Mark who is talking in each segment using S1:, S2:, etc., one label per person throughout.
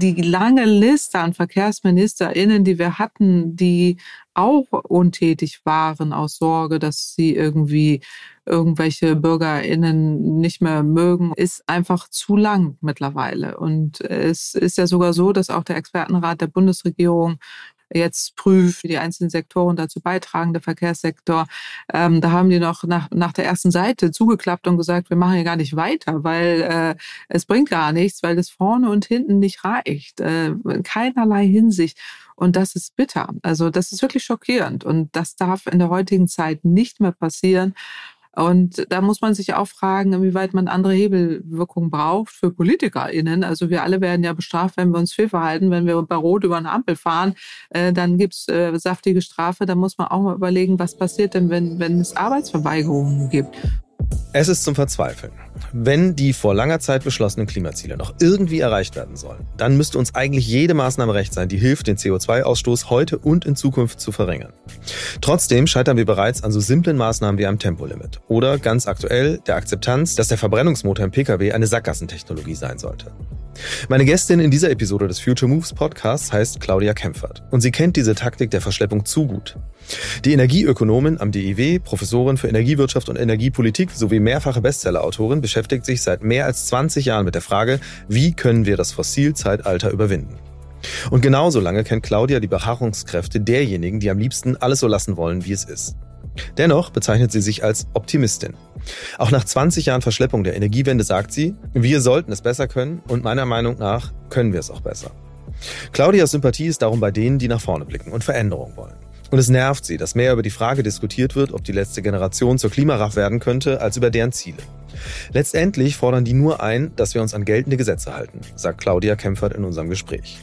S1: Die lange Liste an VerkehrsministerInnen, die wir hatten, die auch untätig waren aus Sorge, dass sie irgendwie irgendwelche BürgerInnen nicht mehr mögen, ist einfach zu lang mittlerweile. Und es ist ja sogar so, dass auch der Expertenrat der Bundesregierung jetzt prüft, die einzelnen Sektoren dazu beitragen, der Verkehrssektor. Ähm, da haben die noch nach, nach der ersten Seite zugeklappt und gesagt, wir machen hier gar nicht weiter, weil äh, es bringt gar nichts, weil es vorne und hinten nicht reicht. Äh, in keinerlei Hinsicht. Und das ist bitter. Also das ist wirklich schockierend. Und das darf in der heutigen Zeit nicht mehr passieren. Und da muss man sich auch fragen, inwieweit man andere Hebelwirkungen braucht für PolitikerInnen. Also wir alle werden ja bestraft, wenn wir uns fehlverhalten. Wenn wir bei Rot über eine Ampel fahren, äh, dann gibt's äh, saftige Strafe. Da muss man auch mal überlegen, was passiert denn, wenn, wenn es Arbeitsverweigerungen gibt.
S2: Es ist zum Verzweifeln. Wenn die vor langer Zeit beschlossenen Klimaziele noch irgendwie erreicht werden sollen, dann müsste uns eigentlich jede Maßnahme recht sein, die hilft, den CO2-Ausstoß heute und in Zukunft zu verringern. Trotzdem scheitern wir bereits an so simplen Maßnahmen wie einem Tempolimit oder ganz aktuell der Akzeptanz, dass der Verbrennungsmotor im Pkw eine Sackgassentechnologie sein sollte. Meine Gästin in dieser Episode des Future Moves Podcasts heißt Claudia Kempfert und sie kennt diese Taktik der Verschleppung zu gut. Die Energieökonomin am DIW, Professorin für Energiewirtschaft und Energiepolitik sowie mehrfache Bestsellerautorin beschäftigt sich seit mehr als 20 Jahren mit der Frage, wie können wir das Fossilzeitalter überwinden. Und genauso lange kennt Claudia die Beharrungskräfte derjenigen, die am liebsten alles so lassen wollen, wie es ist. Dennoch bezeichnet sie sich als Optimistin. Auch nach 20 Jahren Verschleppung der Energiewende sagt sie, wir sollten es besser können und meiner Meinung nach können wir es auch besser. Claudias Sympathie ist darum bei denen, die nach vorne blicken und Veränderung wollen. Und es nervt sie, dass mehr über die Frage diskutiert wird, ob die letzte Generation zur Klimaraff werden könnte, als über deren Ziele. Letztendlich fordern die nur ein, dass wir uns an geltende Gesetze halten, sagt Claudia Kempfert in unserem Gespräch.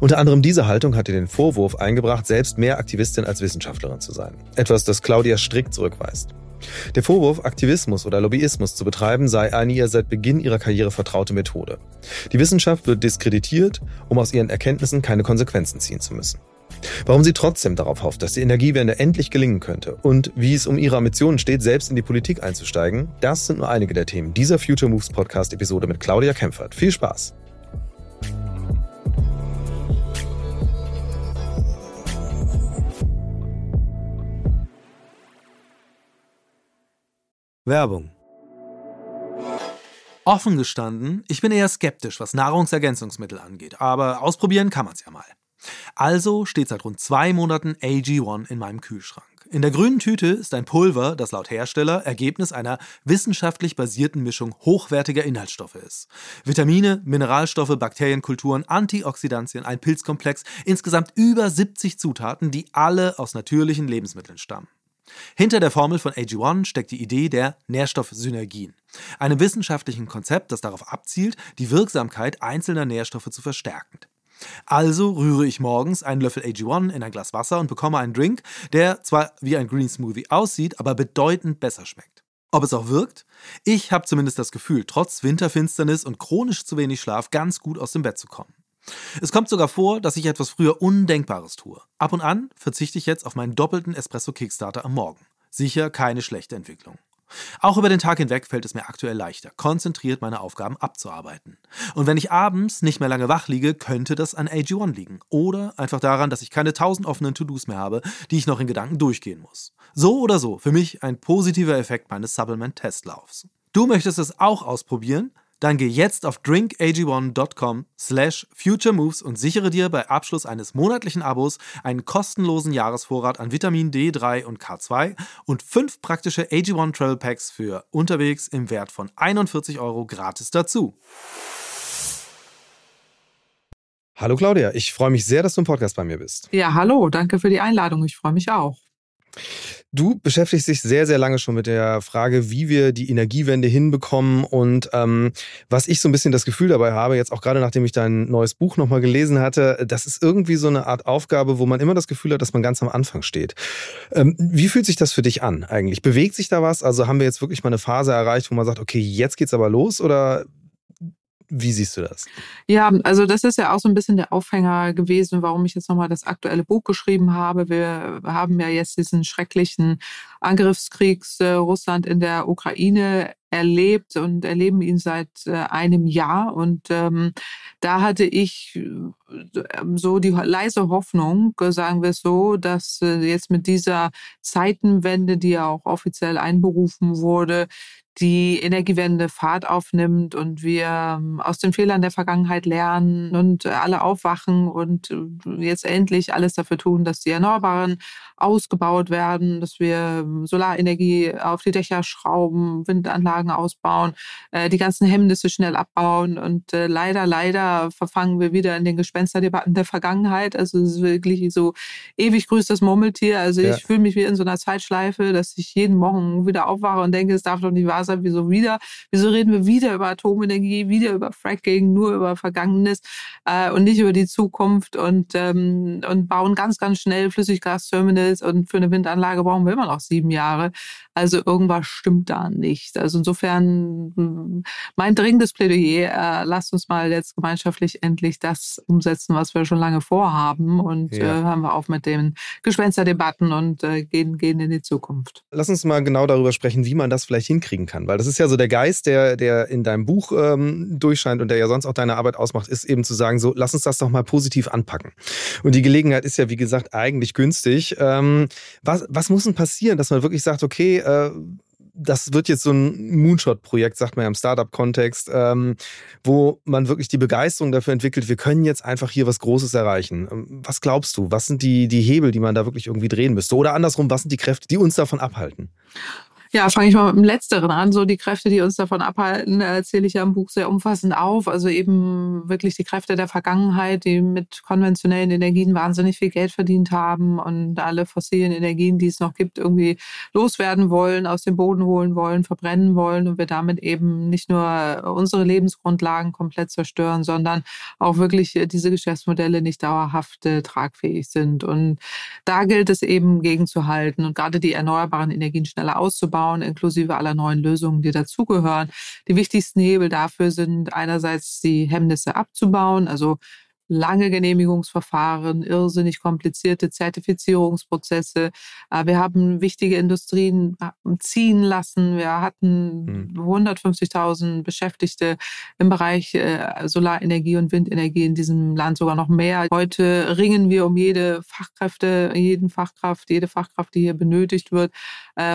S2: Unter anderem diese Haltung hatte den Vorwurf eingebracht, selbst mehr Aktivistin als Wissenschaftlerin zu sein. Etwas, das Claudia strikt zurückweist. Der Vorwurf, Aktivismus oder Lobbyismus zu betreiben, sei eine ihr seit Beginn ihrer Karriere vertraute Methode. Die Wissenschaft wird diskreditiert, um aus ihren Erkenntnissen keine Konsequenzen ziehen zu müssen. Warum sie trotzdem darauf hofft, dass die Energiewende endlich gelingen könnte und wie es um ihre Ambitionen steht, selbst in die Politik einzusteigen, das sind nur einige der Themen dieser Future Moves Podcast Episode mit Claudia Kempfert. Viel Spaß!
S3: Werbung. Offen gestanden, ich bin eher skeptisch, was Nahrungsergänzungsmittel angeht, aber ausprobieren kann man es ja mal. Also steht seit rund zwei Monaten AG1 in meinem Kühlschrank. In der grünen Tüte ist ein Pulver, das laut Hersteller Ergebnis einer wissenschaftlich basierten Mischung hochwertiger Inhaltsstoffe ist. Vitamine, Mineralstoffe, Bakterienkulturen, Antioxidantien, ein Pilzkomplex, insgesamt über 70 Zutaten, die alle aus natürlichen Lebensmitteln stammen. Hinter der Formel von AG1 steckt die Idee der Nährstoffsynergien, einem wissenschaftlichen Konzept, das darauf abzielt, die Wirksamkeit einzelner Nährstoffe zu verstärken. Also rühre ich morgens einen Löffel AG1 in ein Glas Wasser und bekomme einen Drink, der zwar wie ein Green Smoothie aussieht, aber bedeutend besser schmeckt. Ob es auch wirkt? Ich habe zumindest das Gefühl, trotz Winterfinsternis und chronisch zu wenig Schlaf ganz gut aus dem Bett zu kommen. Es kommt sogar vor, dass ich etwas früher Undenkbares tue. Ab und an verzichte ich jetzt auf meinen doppelten Espresso Kickstarter am Morgen. Sicher keine schlechte Entwicklung. Auch über den Tag hinweg fällt es mir aktuell leichter, konzentriert meine Aufgaben abzuarbeiten. Und wenn ich abends nicht mehr lange wach liege, könnte das an AG1 liegen. Oder einfach daran, dass ich keine tausend offenen To-Dos mehr habe, die ich noch in Gedanken durchgehen muss. So oder so, für mich ein positiver Effekt meines Supplement-Testlaufs. Du möchtest es auch ausprobieren? Dann geh jetzt auf drinkag1.com slash futuremoves und sichere dir bei Abschluss eines monatlichen Abos einen kostenlosen Jahresvorrat an Vitamin D3 und K2 und fünf praktische AG1 Travel Packs für unterwegs im Wert von 41 Euro gratis dazu.
S2: Hallo Claudia, ich freue mich sehr, dass du im Podcast bei mir bist.
S1: Ja, hallo, danke für die Einladung. Ich freue mich auch.
S2: Du beschäftigst dich sehr, sehr lange schon mit der Frage, wie wir die Energiewende hinbekommen. Und ähm, was ich so ein bisschen das Gefühl dabei habe, jetzt auch gerade nachdem ich dein neues Buch nochmal gelesen hatte, das ist irgendwie so eine Art Aufgabe, wo man immer das Gefühl hat, dass man ganz am Anfang steht. Ähm, wie fühlt sich das für dich an eigentlich? Bewegt sich da was? Also haben wir jetzt wirklich mal eine Phase erreicht, wo man sagt, okay, jetzt geht's aber los? Oder Wie siehst du das?
S1: Ja, also das ist ja auch so ein bisschen der Aufhänger gewesen, warum ich jetzt nochmal das aktuelle Buch geschrieben habe. Wir haben ja jetzt diesen schrecklichen Angriffskrieg äh, Russland in der Ukraine erlebt und erleben ihn seit äh, einem Jahr. Und ähm, da hatte ich so die leise Hoffnung, äh, sagen wir es so, dass äh, jetzt mit dieser Zeitenwende, die ja auch offiziell einberufen wurde, die Energiewende Fahrt aufnimmt und wir ähm, aus den Fehlern der Vergangenheit lernen und alle aufwachen und äh, jetzt endlich alles dafür tun, dass die Erneuerbaren ausgebaut werden, dass wir ähm, Solarenergie auf die Dächer schrauben, Windanlagen ausbauen, die ganzen Hemmnisse schnell abbauen und leider, leider verfangen wir wieder in den Gespensterdebatten der Vergangenheit. Also es ist wirklich so ewig grüßt das Murmeltier. Also ja. ich fühle mich wie in so einer Zeitschleife, dass ich jeden Morgen wieder aufwache und denke, es darf doch nicht wahr sein, wieso wieder, wieso reden wir wieder über Atomenergie, wieder über Fracking, nur über Vergangenes äh, und nicht über die Zukunft und, ähm, und bauen ganz, ganz schnell Flüssiggasterminals und für eine Windanlage brauchen wir immer noch sieben Jahre. Also irgendwas stimmt da nicht. Also insofern hm, mein dringendes Plädoyer, äh, lasst uns mal jetzt gemeinschaftlich endlich das umsetzen, was wir schon lange vorhaben und ja. äh, hören wir auf mit den Gespensterdebatten und äh, gehen, gehen in die Zukunft.
S2: Lass uns mal genau darüber sprechen, wie man das vielleicht hinkriegen kann, weil das ist ja so der Geist, der, der in deinem Buch ähm, durchscheint und der ja sonst auch deine Arbeit ausmacht, ist eben zu sagen, so lass uns das doch mal positiv anpacken. Und die Gelegenheit ist ja, wie gesagt, eigentlich günstig. Ähm, was, was muss denn passieren, dass man wirklich sagt, okay, äh, das wird jetzt so ein Moonshot-Projekt, sagt man ja im Startup-Kontext, ähm, wo man wirklich die Begeisterung dafür entwickelt, wir können jetzt einfach hier was Großes erreichen. Ähm, was glaubst du? Was sind die, die Hebel, die man da wirklich irgendwie drehen müsste? Oder andersrum, was sind die Kräfte, die uns davon abhalten?
S1: Ja, fange ich mal mit dem Letzteren an. So die Kräfte, die uns davon abhalten, erzähle ich ja im Buch sehr umfassend auf. Also eben wirklich die Kräfte der Vergangenheit, die mit konventionellen Energien wahnsinnig viel Geld verdient haben und alle fossilen Energien, die es noch gibt, irgendwie loswerden wollen, aus dem Boden holen wollen, verbrennen wollen und wir damit eben nicht nur unsere Lebensgrundlagen komplett zerstören, sondern auch wirklich diese Geschäftsmodelle nicht dauerhaft äh, tragfähig sind. Und da gilt es eben gegenzuhalten und gerade die erneuerbaren Energien schneller auszubauen aufbauen, inklusive aller neuen Lösungen, die dazugehören. Die wichtigsten Hebel dafür sind einerseits die Hemmnisse abzubauen, also lange Genehmigungsverfahren, irrsinnig komplizierte Zertifizierungsprozesse. Äh, wir haben wichtige Industrien äh, ziehen lassen. Wir hatten 150.000 hm. Beschäftigte im Bereich äh, Solarenergie und Windenergie in diesem Land, sogar noch mehr. Heute ringen wir um jede Fachkräfte, jeden Fachkraft, jede Fachkraft, die hier benötigt wird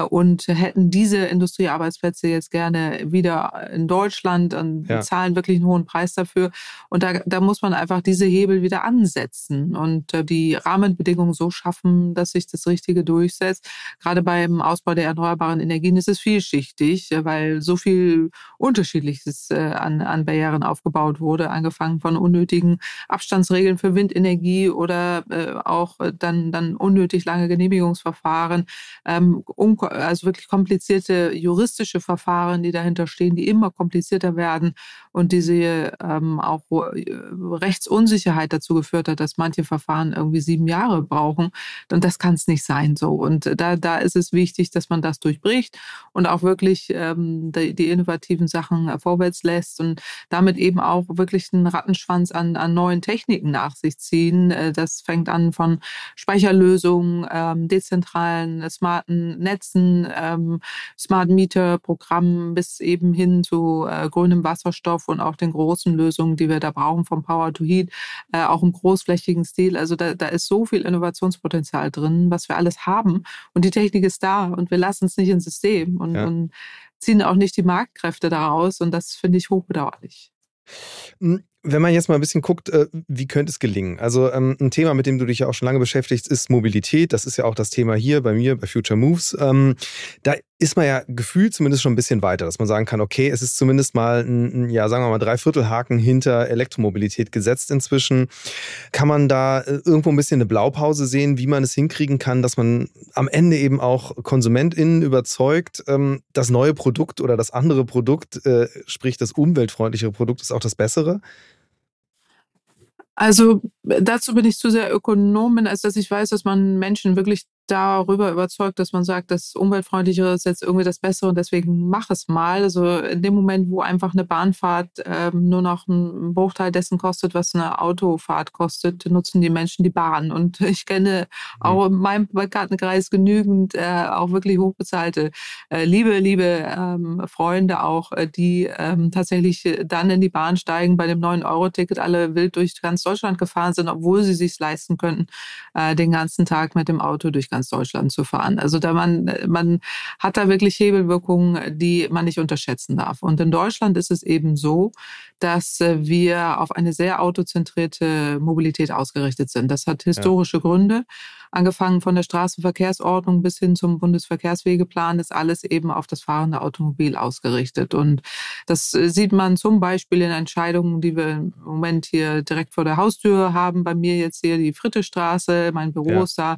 S1: und hätten diese Industriearbeitsplätze jetzt gerne wieder in Deutschland und ja. zahlen wirklich einen hohen Preis dafür. Und da, da muss man einfach diese diese Hebel wieder ansetzen und äh, die Rahmenbedingungen so schaffen, dass sich das Richtige durchsetzt. Gerade beim Ausbau der erneuerbaren Energien ist es vielschichtig, äh, weil so viel Unterschiedliches äh, an, an Barrieren aufgebaut wurde, angefangen von unnötigen Abstandsregeln für Windenergie oder auch dann, dann unnötig lange Genehmigungsverfahren, ähm, also wirklich komplizierte juristische Verfahren, die dahinter stehen, die immer komplizierter werden und diese ähm, auch rechtsunsicher Unsicherheit dazu geführt hat, dass manche Verfahren irgendwie sieben Jahre brauchen. Und das kann es nicht sein so. Und da, da ist es wichtig, dass man das durchbricht und auch wirklich ähm, die, die innovativen Sachen vorwärts lässt und damit eben auch wirklich einen Rattenschwanz an, an neuen Techniken nach sich ziehen. Äh, das fängt an von Speicherlösungen, ähm, dezentralen, smarten Netzen, ähm, Smart Meter Programmen bis eben hin zu äh, grünem Wasserstoff und auch den großen Lösungen, die wir da brauchen, vom Power to Heat äh, auch im großflächigen Stil. Also da, da ist so viel Innovationspotenzial drin, was wir alles haben. Und die Technik ist da und wir lassen es nicht ins System und, ja. und ziehen auch nicht die Marktkräfte daraus. Und das finde ich hochbedauerlich.
S2: Wenn man jetzt mal ein bisschen guckt, äh, wie könnte es gelingen? Also ähm, ein Thema, mit dem du dich ja auch schon lange beschäftigst, ist Mobilität. Das ist ja auch das Thema hier bei mir, bei Future Moves. Ähm, da ist man ja gefühlt zumindest schon ein bisschen weiter, dass man sagen kann, okay, es ist zumindest mal ein, ja, sagen wir mal, Dreiviertelhaken hinter Elektromobilität gesetzt inzwischen. Kann man da äh, irgendwo ein bisschen eine Blaupause sehen, wie man es hinkriegen kann, dass man am Ende eben auch KonsumentInnen überzeugt, ähm, das neue Produkt oder das andere Produkt, äh, sprich das umweltfreundlichere Produkt, ist auch das bessere?
S1: Also dazu bin ich zu sehr Ökonomin, als dass ich weiß, dass man Menschen wirklich darüber überzeugt, dass man sagt, das Umweltfreundlichere ist jetzt irgendwie das Bessere und deswegen mach es mal. Also in dem Moment, wo einfach eine Bahnfahrt ähm, nur noch ein Bruchteil dessen kostet, was eine Autofahrt kostet, nutzen die Menschen die Bahn. Und ich kenne mhm. auch in meinem Bekanntenkreis genügend äh, auch wirklich hochbezahlte, äh, liebe, liebe ähm, Freunde auch, äh, die ähm, tatsächlich dann in die Bahn steigen, bei dem 9-Euro-Ticket alle wild durch ganz Deutschland gefahren sind, obwohl sie sich leisten könnten, äh, den ganzen Tag mit dem Auto durch ganz Deutschland zu fahren. Also da man, man hat da wirklich Hebelwirkungen, die man nicht unterschätzen darf. Und in Deutschland ist es eben so, dass äh, wir auf eine sehr autozentrierte Mobilität ausgerichtet sind. Das hat historische ja. Gründe angefangen von der Straßenverkehrsordnung bis hin zum Bundesverkehrswegeplan, ist alles eben auf das fahrende Automobil ausgerichtet. Und das äh, sieht man zum Beispiel in Entscheidungen, die wir im Moment hier direkt vor der Haustür haben. Bei mir jetzt hier die Frittestraße, mein Büro ja. ist da,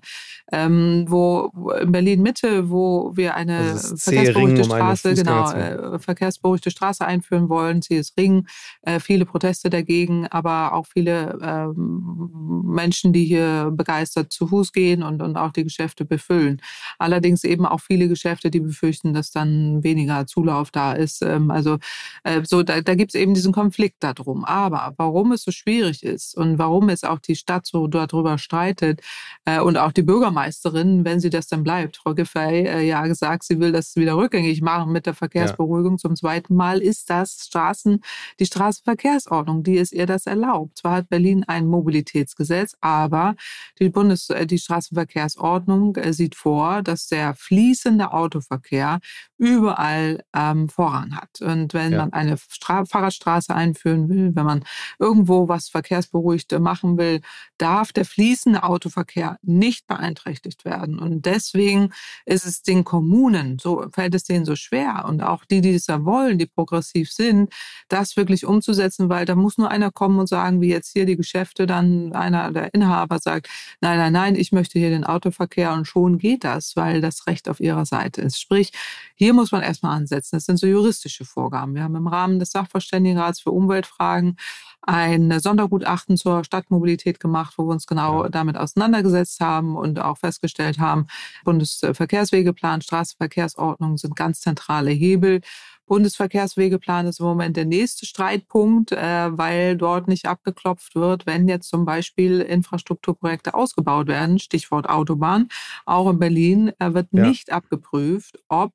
S1: ähm, wo in Berlin Mitte, wo wir eine verkehrsberuhigte Straße, um genau, äh, verkehrsberuhigte Straße einführen wollen, CS Ring, äh, viele Proteste dagegen, aber auch viele äh, Menschen, die hier begeistert zu Fuß gehen gehen und, und auch die Geschäfte befüllen. Allerdings eben auch viele Geschäfte, die befürchten, dass dann weniger Zulauf da ist. Ähm, also äh, so, da, da gibt es eben diesen Konflikt darum. Aber warum es so schwierig ist und warum es auch die Stadt so darüber streitet äh, und auch die Bürgermeisterin, wenn sie das dann bleibt, Frau Giffey, äh, ja gesagt, sie will das wieder rückgängig machen mit der Verkehrsberuhigung ja. zum zweiten Mal, ist das Straßen, die Straßenverkehrsordnung, die es ihr das erlaubt. Zwar hat Berlin ein Mobilitätsgesetz, aber die Bundes, die Straßen Straßenverkehrsordnung äh, sieht vor, dass der fließende Autoverkehr überall ähm, Vorrang hat. Und wenn ja. man eine Stra Fahrradstraße einführen will, wenn man irgendwo was verkehrsberuhigt machen will, darf der fließende Autoverkehr nicht beeinträchtigt werden. Und deswegen ist es den Kommunen, so fällt es denen so schwer und auch die, die es ja wollen, die progressiv sind, das wirklich umzusetzen, weil da muss nur einer kommen und sagen, wie jetzt hier die Geschäfte, dann einer der Inhaber sagt, nein, nein, nein, ich möchte hier den Autoverkehr und schon geht das, weil das Recht auf ihrer Seite ist. Sprich, hier muss man erstmal ansetzen. Das sind so juristische Vorgaben. Wir haben im Rahmen des Sachverständigenrats für Umweltfragen ein Sondergutachten zur Stadtmobilität gemacht, wo wir uns genau damit auseinandergesetzt haben und auch festgestellt haben, Bundesverkehrswegeplan, Straßenverkehrsordnung sind ganz zentrale Hebel. Bundesverkehrswegeplan ist im Moment der nächste Streitpunkt, äh, weil dort nicht abgeklopft wird, wenn jetzt zum Beispiel Infrastrukturprojekte ausgebaut werden, Stichwort Autobahn. Auch in Berlin äh, wird ja. nicht abgeprüft, ob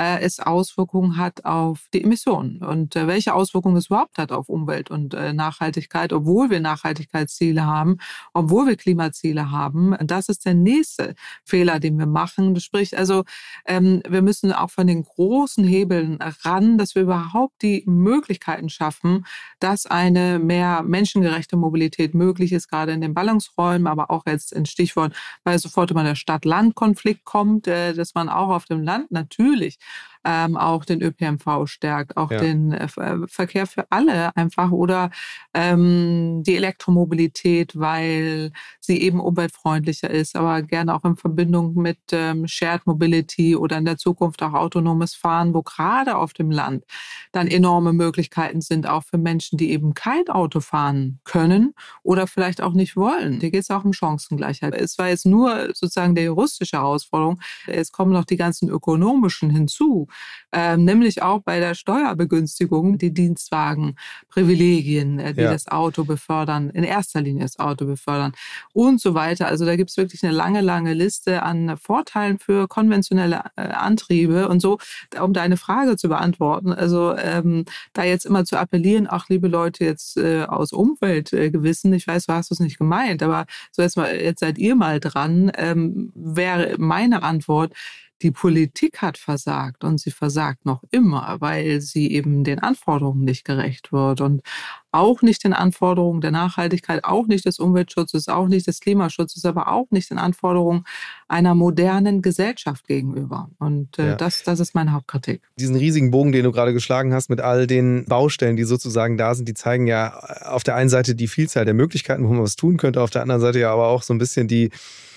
S1: äh, es Auswirkungen hat auf die Emissionen und äh, welche Auswirkungen es überhaupt hat auf Umwelt und äh, Nachhaltigkeit, obwohl wir Nachhaltigkeitsziele haben, obwohl wir Klimaziele haben. Das ist der nächste Fehler, den wir machen. Sprich, also ähm, wir müssen auch von den großen Hebeln ran, dass wir überhaupt die Möglichkeiten schaffen, dass eine mehr menschengerechte Mobilität möglich ist, gerade in den Ballungsräumen, aber auch jetzt in Stichwort, weil sofort immer der Stadt-Land-Konflikt kommt, äh, dass man auch auf dem Land natürlich ähm, auch den ÖPNV stärkt, auch ja. den äh, äh, Verkehr für alle einfach oder ähm, die Elektromobilität, weil sie eben umweltfreundlicher ist, aber gerne auch in Verbindung mit ähm, Shared Mobility oder in der Zukunft auch autonomes Fahren, wo gerade auf dem Land dann enorme Möglichkeiten sind, auch für Menschen, die eben kein Auto fahren können oder vielleicht auch nicht wollen. Hier geht es auch um Chancengleichheit. Es war jetzt nur sozusagen der juristische Herausforderung. Es kommen noch die ganzen ökonomischen hinzu ähm, nämlich auch bei der Steuerbegünstigung die Dienstwagenprivilegien, äh, die ja. das Auto befördern, in erster Linie das Auto befördern und so weiter. Also da gibt es wirklich eine lange, lange Liste an Vorteilen für konventionelle äh, Antriebe und so, um deine Frage zu beantworten. Also ähm, da jetzt immer zu appellieren, ach liebe Leute jetzt äh, aus Umweltgewissen, ich weiß, du hast es nicht gemeint, aber so jetzt jetzt seid ihr mal dran, ähm, wäre meine Antwort, die Politik hat versagt und sie versagt noch immer, weil sie eben den Anforderungen nicht gerecht wird und auch nicht den Anforderungen der Nachhaltigkeit, auch nicht des Umweltschutzes, auch nicht des Klimaschutzes, aber auch nicht den Anforderungen einer modernen Gesellschaft gegenüber. Und äh, ja. das, das ist meine Hauptkritik.
S2: Diesen riesigen Bogen, den du gerade geschlagen hast, mit all den Baustellen, die sozusagen da sind, die zeigen ja auf der einen Seite die Vielzahl der Möglichkeiten, wo man was tun könnte, auf der anderen Seite ja aber auch so ein bisschen die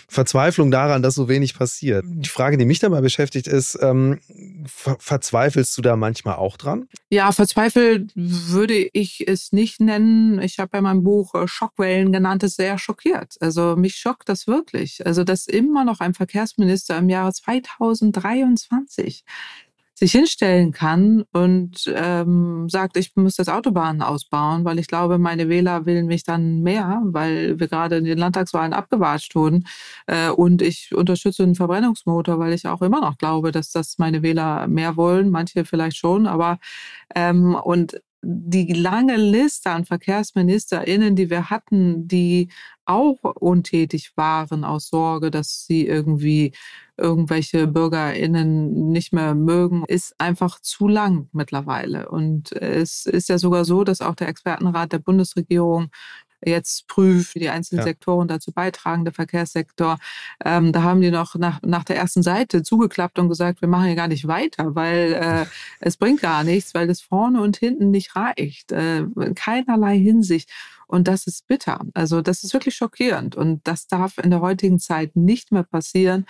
S2: Verzweiflung daran, dass so wenig passiert. Die Frage, die mich dabei beschäftigt, ist, ähm, ver verzweifelst du da manchmal auch dran?
S1: Ja, verzweifelt würde ich es nicht nennen. Ich habe ja mein Buch äh, Schockwellen genannt, es sehr schockiert. Also mich schockt das wirklich. Also dass immer noch ein Verkehrsminister im Jahre 2023 sich hinstellen kann und ähm, sagt, ich muss das Autobahnen ausbauen, weil ich glaube, meine Wähler wählen mich dann mehr, weil wir gerade in den Landtagswahlen abgewatscht wurden. Äh, und ich unterstütze den Verbrennungsmotor, weil ich auch immer noch glaube, dass das meine Wähler mehr wollen. Manche vielleicht schon, aber ähm, und die lange Liste an VerkehrsministerInnen, die wir hatten, die auch untätig waren aus Sorge, dass sie irgendwie irgendwelche BürgerInnen nicht mehr mögen, ist einfach zu lang mittlerweile. Und es ist ja sogar so, dass auch der Expertenrat der Bundesregierung jetzt prüft, wie die einzelnen ja. Sektoren dazu beitragen, der Verkehrssektor. Ähm, da haben die noch nach, nach der ersten Seite zugeklappt und gesagt, wir machen hier gar nicht weiter, weil äh, es bringt gar nichts, weil das vorne und hinten nicht reicht. Äh, in keinerlei Hinsicht. Und das ist bitter. Also das ist wirklich schockierend. Und das darf in der heutigen Zeit nicht mehr passieren.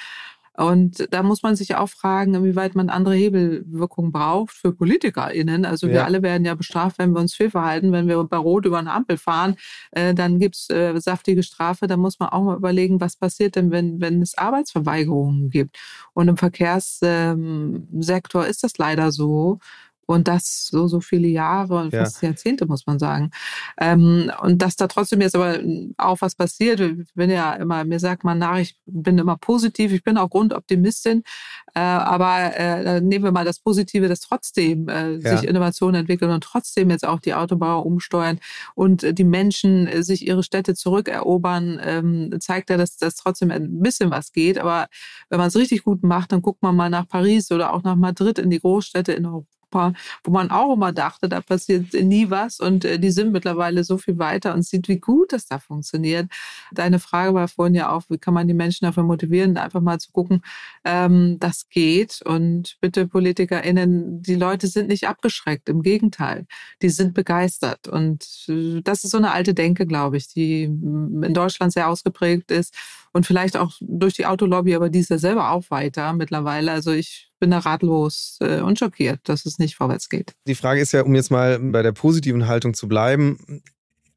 S1: Und da muss man sich auch fragen, inwieweit man andere Hebelwirkungen braucht für PolitikerInnen. Also wir alle werden ja bestraft, wenn wir uns fehlverhalten. Wenn wir bei Rot über eine Ampel fahren, äh, dann gibt's äh, saftige Strafe. Da muss man auch mal überlegen, was passiert denn, wenn, wenn es Arbeitsverweigerungen gibt. Und im Verkehrssektor ähm, ist das leider so. Und das so, so viele Jahre und fast ja. Jahrzehnte, muss man sagen. Ähm, und dass da trotzdem jetzt aber auch was passiert. Ich bin ja immer, mir sagt man nach, ich bin immer positiv, ich bin auch Grundoptimistin. Äh, aber äh, nehmen wir mal das Positive, dass trotzdem äh, ja. sich Innovationen entwickeln und trotzdem jetzt auch die Autobauer umsteuern und die Menschen äh, sich ihre Städte zurückerobern, ähm, zeigt ja, dass das trotzdem ein bisschen was geht. Aber wenn man es richtig gut macht, dann guckt man mal nach Paris oder auch nach Madrid in die Großstädte in Europa Europa, wo man auch immer dachte, da passiert nie was und äh, die sind mittlerweile so viel weiter und sieht, wie gut das da funktioniert. Deine Frage war vorhin ja auch, wie kann man die Menschen dafür motivieren, einfach mal zu gucken, ähm, das geht und bitte PolitikerInnen, die Leute sind nicht abgeschreckt, im Gegenteil, die sind begeistert und äh, das ist so eine alte Denke, glaube ich, die in Deutschland sehr ausgeprägt ist und vielleicht auch durch die Autolobby, aber die ist ja selber auch weiter mittlerweile. Also ich bin da ratlos äh, und schockiert, dass es nicht vorwärts geht.
S2: Die Frage ist ja, um jetzt mal bei der positiven Haltung zu bleiben,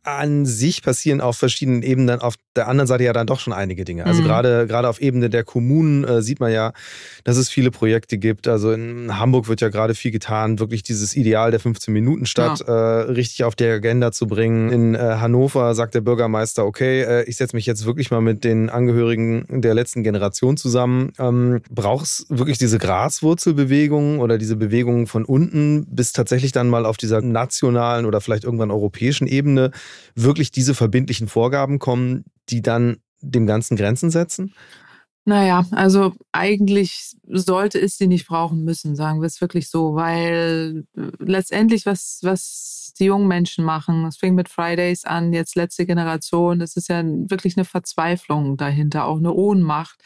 S2: an sich passieren auf verschiedenen Ebenen auf der anderen Seite ja dann doch schon einige Dinge. Also mhm. gerade gerade auf Ebene der Kommunen äh, sieht man ja, dass es viele Projekte gibt. Also in Hamburg wird ja gerade viel getan, wirklich dieses Ideal der 15 Minuten Stadt ja. äh, richtig auf der Agenda zu bringen. In äh, Hannover sagt der Bürgermeister, okay, äh, ich setze mich jetzt wirklich mal mit den Angehörigen der letzten Generation zusammen. Ähm, Braucht es wirklich diese Graswurzelbewegung oder diese Bewegungen von unten, bis tatsächlich dann mal auf dieser nationalen oder vielleicht irgendwann europäischen Ebene wirklich diese verbindlichen Vorgaben kommen, die dann dem Ganzen Grenzen setzen?
S1: Naja, also eigentlich sollte es sie nicht brauchen müssen, sagen wir es wirklich so, weil äh, letztendlich, was, was die jungen Menschen machen, es fing mit Fridays an, jetzt letzte Generation, das ist ja wirklich eine Verzweiflung dahinter, auch eine Ohnmacht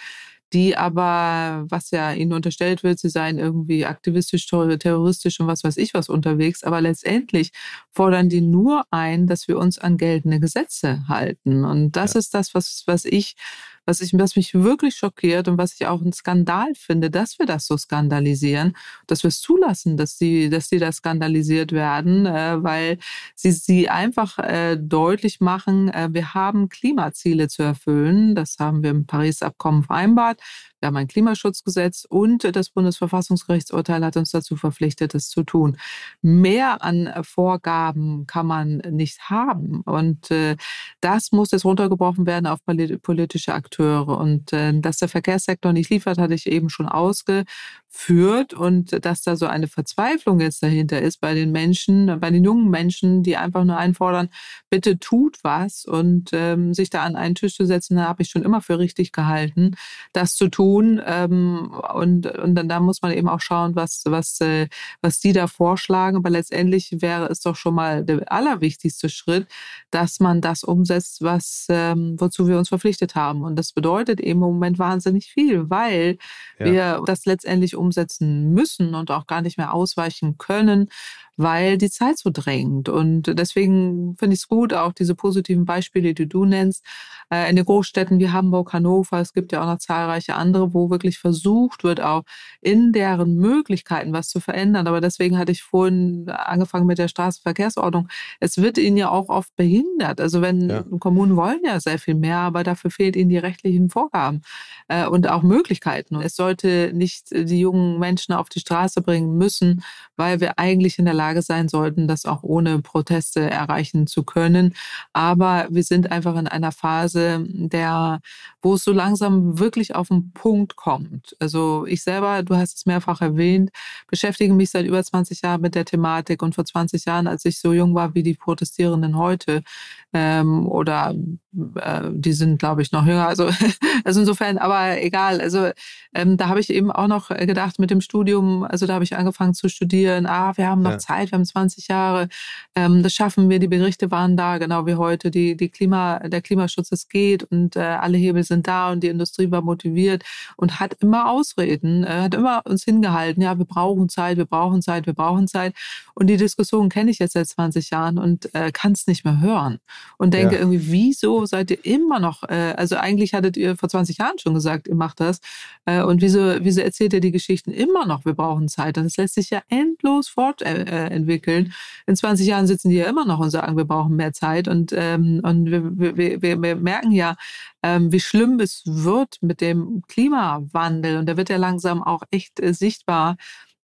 S1: die aber, was ja ihnen unterstellt wird, sie seien irgendwie aktivistisch, terroristisch und was weiß ich was unterwegs, aber letztendlich fordern die nur ein, dass wir uns an geltende Gesetze halten. Und das ja. ist das, was, was ich was, ich, was mich wirklich schockiert und was ich auch ein Skandal finde, dass wir das so skandalisieren, dass wir es zulassen, dass sie, dass sie da skandalisiert werden, äh, weil sie sie einfach äh, deutlich machen, äh, wir haben Klimaziele zu erfüllen. Das haben wir im Paris-Abkommen vereinbart. Wir haben ein Klimaschutzgesetz und das Bundesverfassungsgerichtsurteil hat uns dazu verpflichtet, es zu tun. Mehr an Vorgaben kann man nicht haben. Und äh, das muss jetzt runtergebrochen werden auf politische Akteure. Und äh, dass der Verkehrssektor nicht liefert, hatte ich eben schon ausgeführt. Und dass da so eine Verzweiflung jetzt dahinter ist bei den Menschen, bei den jungen Menschen, die einfach nur einfordern, bitte tut was und ähm, sich da an einen Tisch zu setzen, da habe ich schon immer für richtig gehalten, das zu tun tun. Ähm, und, und dann da muss man eben auch schauen, was, was, äh, was die da vorschlagen. Aber letztendlich wäre es doch schon mal der allerwichtigste Schritt, dass man das umsetzt, was, ähm, wozu wir uns verpflichtet haben. Und das bedeutet eben im Moment wahnsinnig viel, weil ja. wir das letztendlich umsetzen müssen und auch gar nicht mehr ausweichen können, weil die Zeit so drängt. Und deswegen finde ich es gut, auch diese positiven Beispiele, die du nennst, äh, in den Großstädten wie Hamburg, Hannover, es gibt ja auch noch zahlreiche andere, wo wirklich versucht wird, auch in deren Möglichkeiten was zu verändern. Aber deswegen hatte ich vorhin angefangen mit der Straßenverkehrsordnung. Es wird ihnen ja auch oft behindert. Also wenn ja. Kommunen wollen ja sehr viel mehr, aber dafür fehlt ihnen die rechtlichen Vorgaben äh, und auch Möglichkeiten. Es sollte nicht die jungen Menschen auf die Straße bringen müssen, weil wir eigentlich in der Lage sein sollten, das auch ohne Proteste erreichen zu können. Aber wir sind einfach in einer Phase, der, wo es so langsam wirklich auf den Punkt kommt. Also ich selber, du hast es mehrfach erwähnt, beschäftige mich seit über 20 Jahren mit der Thematik und vor 20 Jahren, als ich so jung war wie die Protestierenden heute, ähm, oder äh, die sind, glaube ich, noch jünger. Also, also insofern, aber egal. Also ähm, da habe ich eben auch noch gedacht mit dem Studium, also da habe ich angefangen zu studieren, ah, wir haben noch ja. Zeit, wir haben 20 Jahre, ähm, das schaffen wir, die Berichte waren da, genau wie heute, die, die Klima, der Klimaschutz, es geht und äh, alle Hebel sind da und die Industrie war motiviert und hat immer Ausreden, äh, hat immer uns hingehalten, ja, wir brauchen Zeit, wir brauchen Zeit, wir brauchen Zeit. Und die Diskussion kenne ich jetzt seit 20 Jahren und äh, kann es nicht mehr hören und denke ja. irgendwie, wieso seid ihr immer noch, äh, also eigentlich hattet ihr vor 20 Jahren schon gesagt, ihr macht das. Äh, und wieso, wieso erzählt ihr die Geschichten immer noch, wir brauchen Zeit? Und das lässt sich ja endlos fortentwickeln. Äh, In 20 Jahren sitzen die ja immer noch und sagen, wir brauchen mehr Zeit. Und, ähm, und wir, wir, wir, wir merken ja, ähm, wie schlimm es wird mit dem Klimawandel. Und der wird ja langsam auch echt äh, sichtbar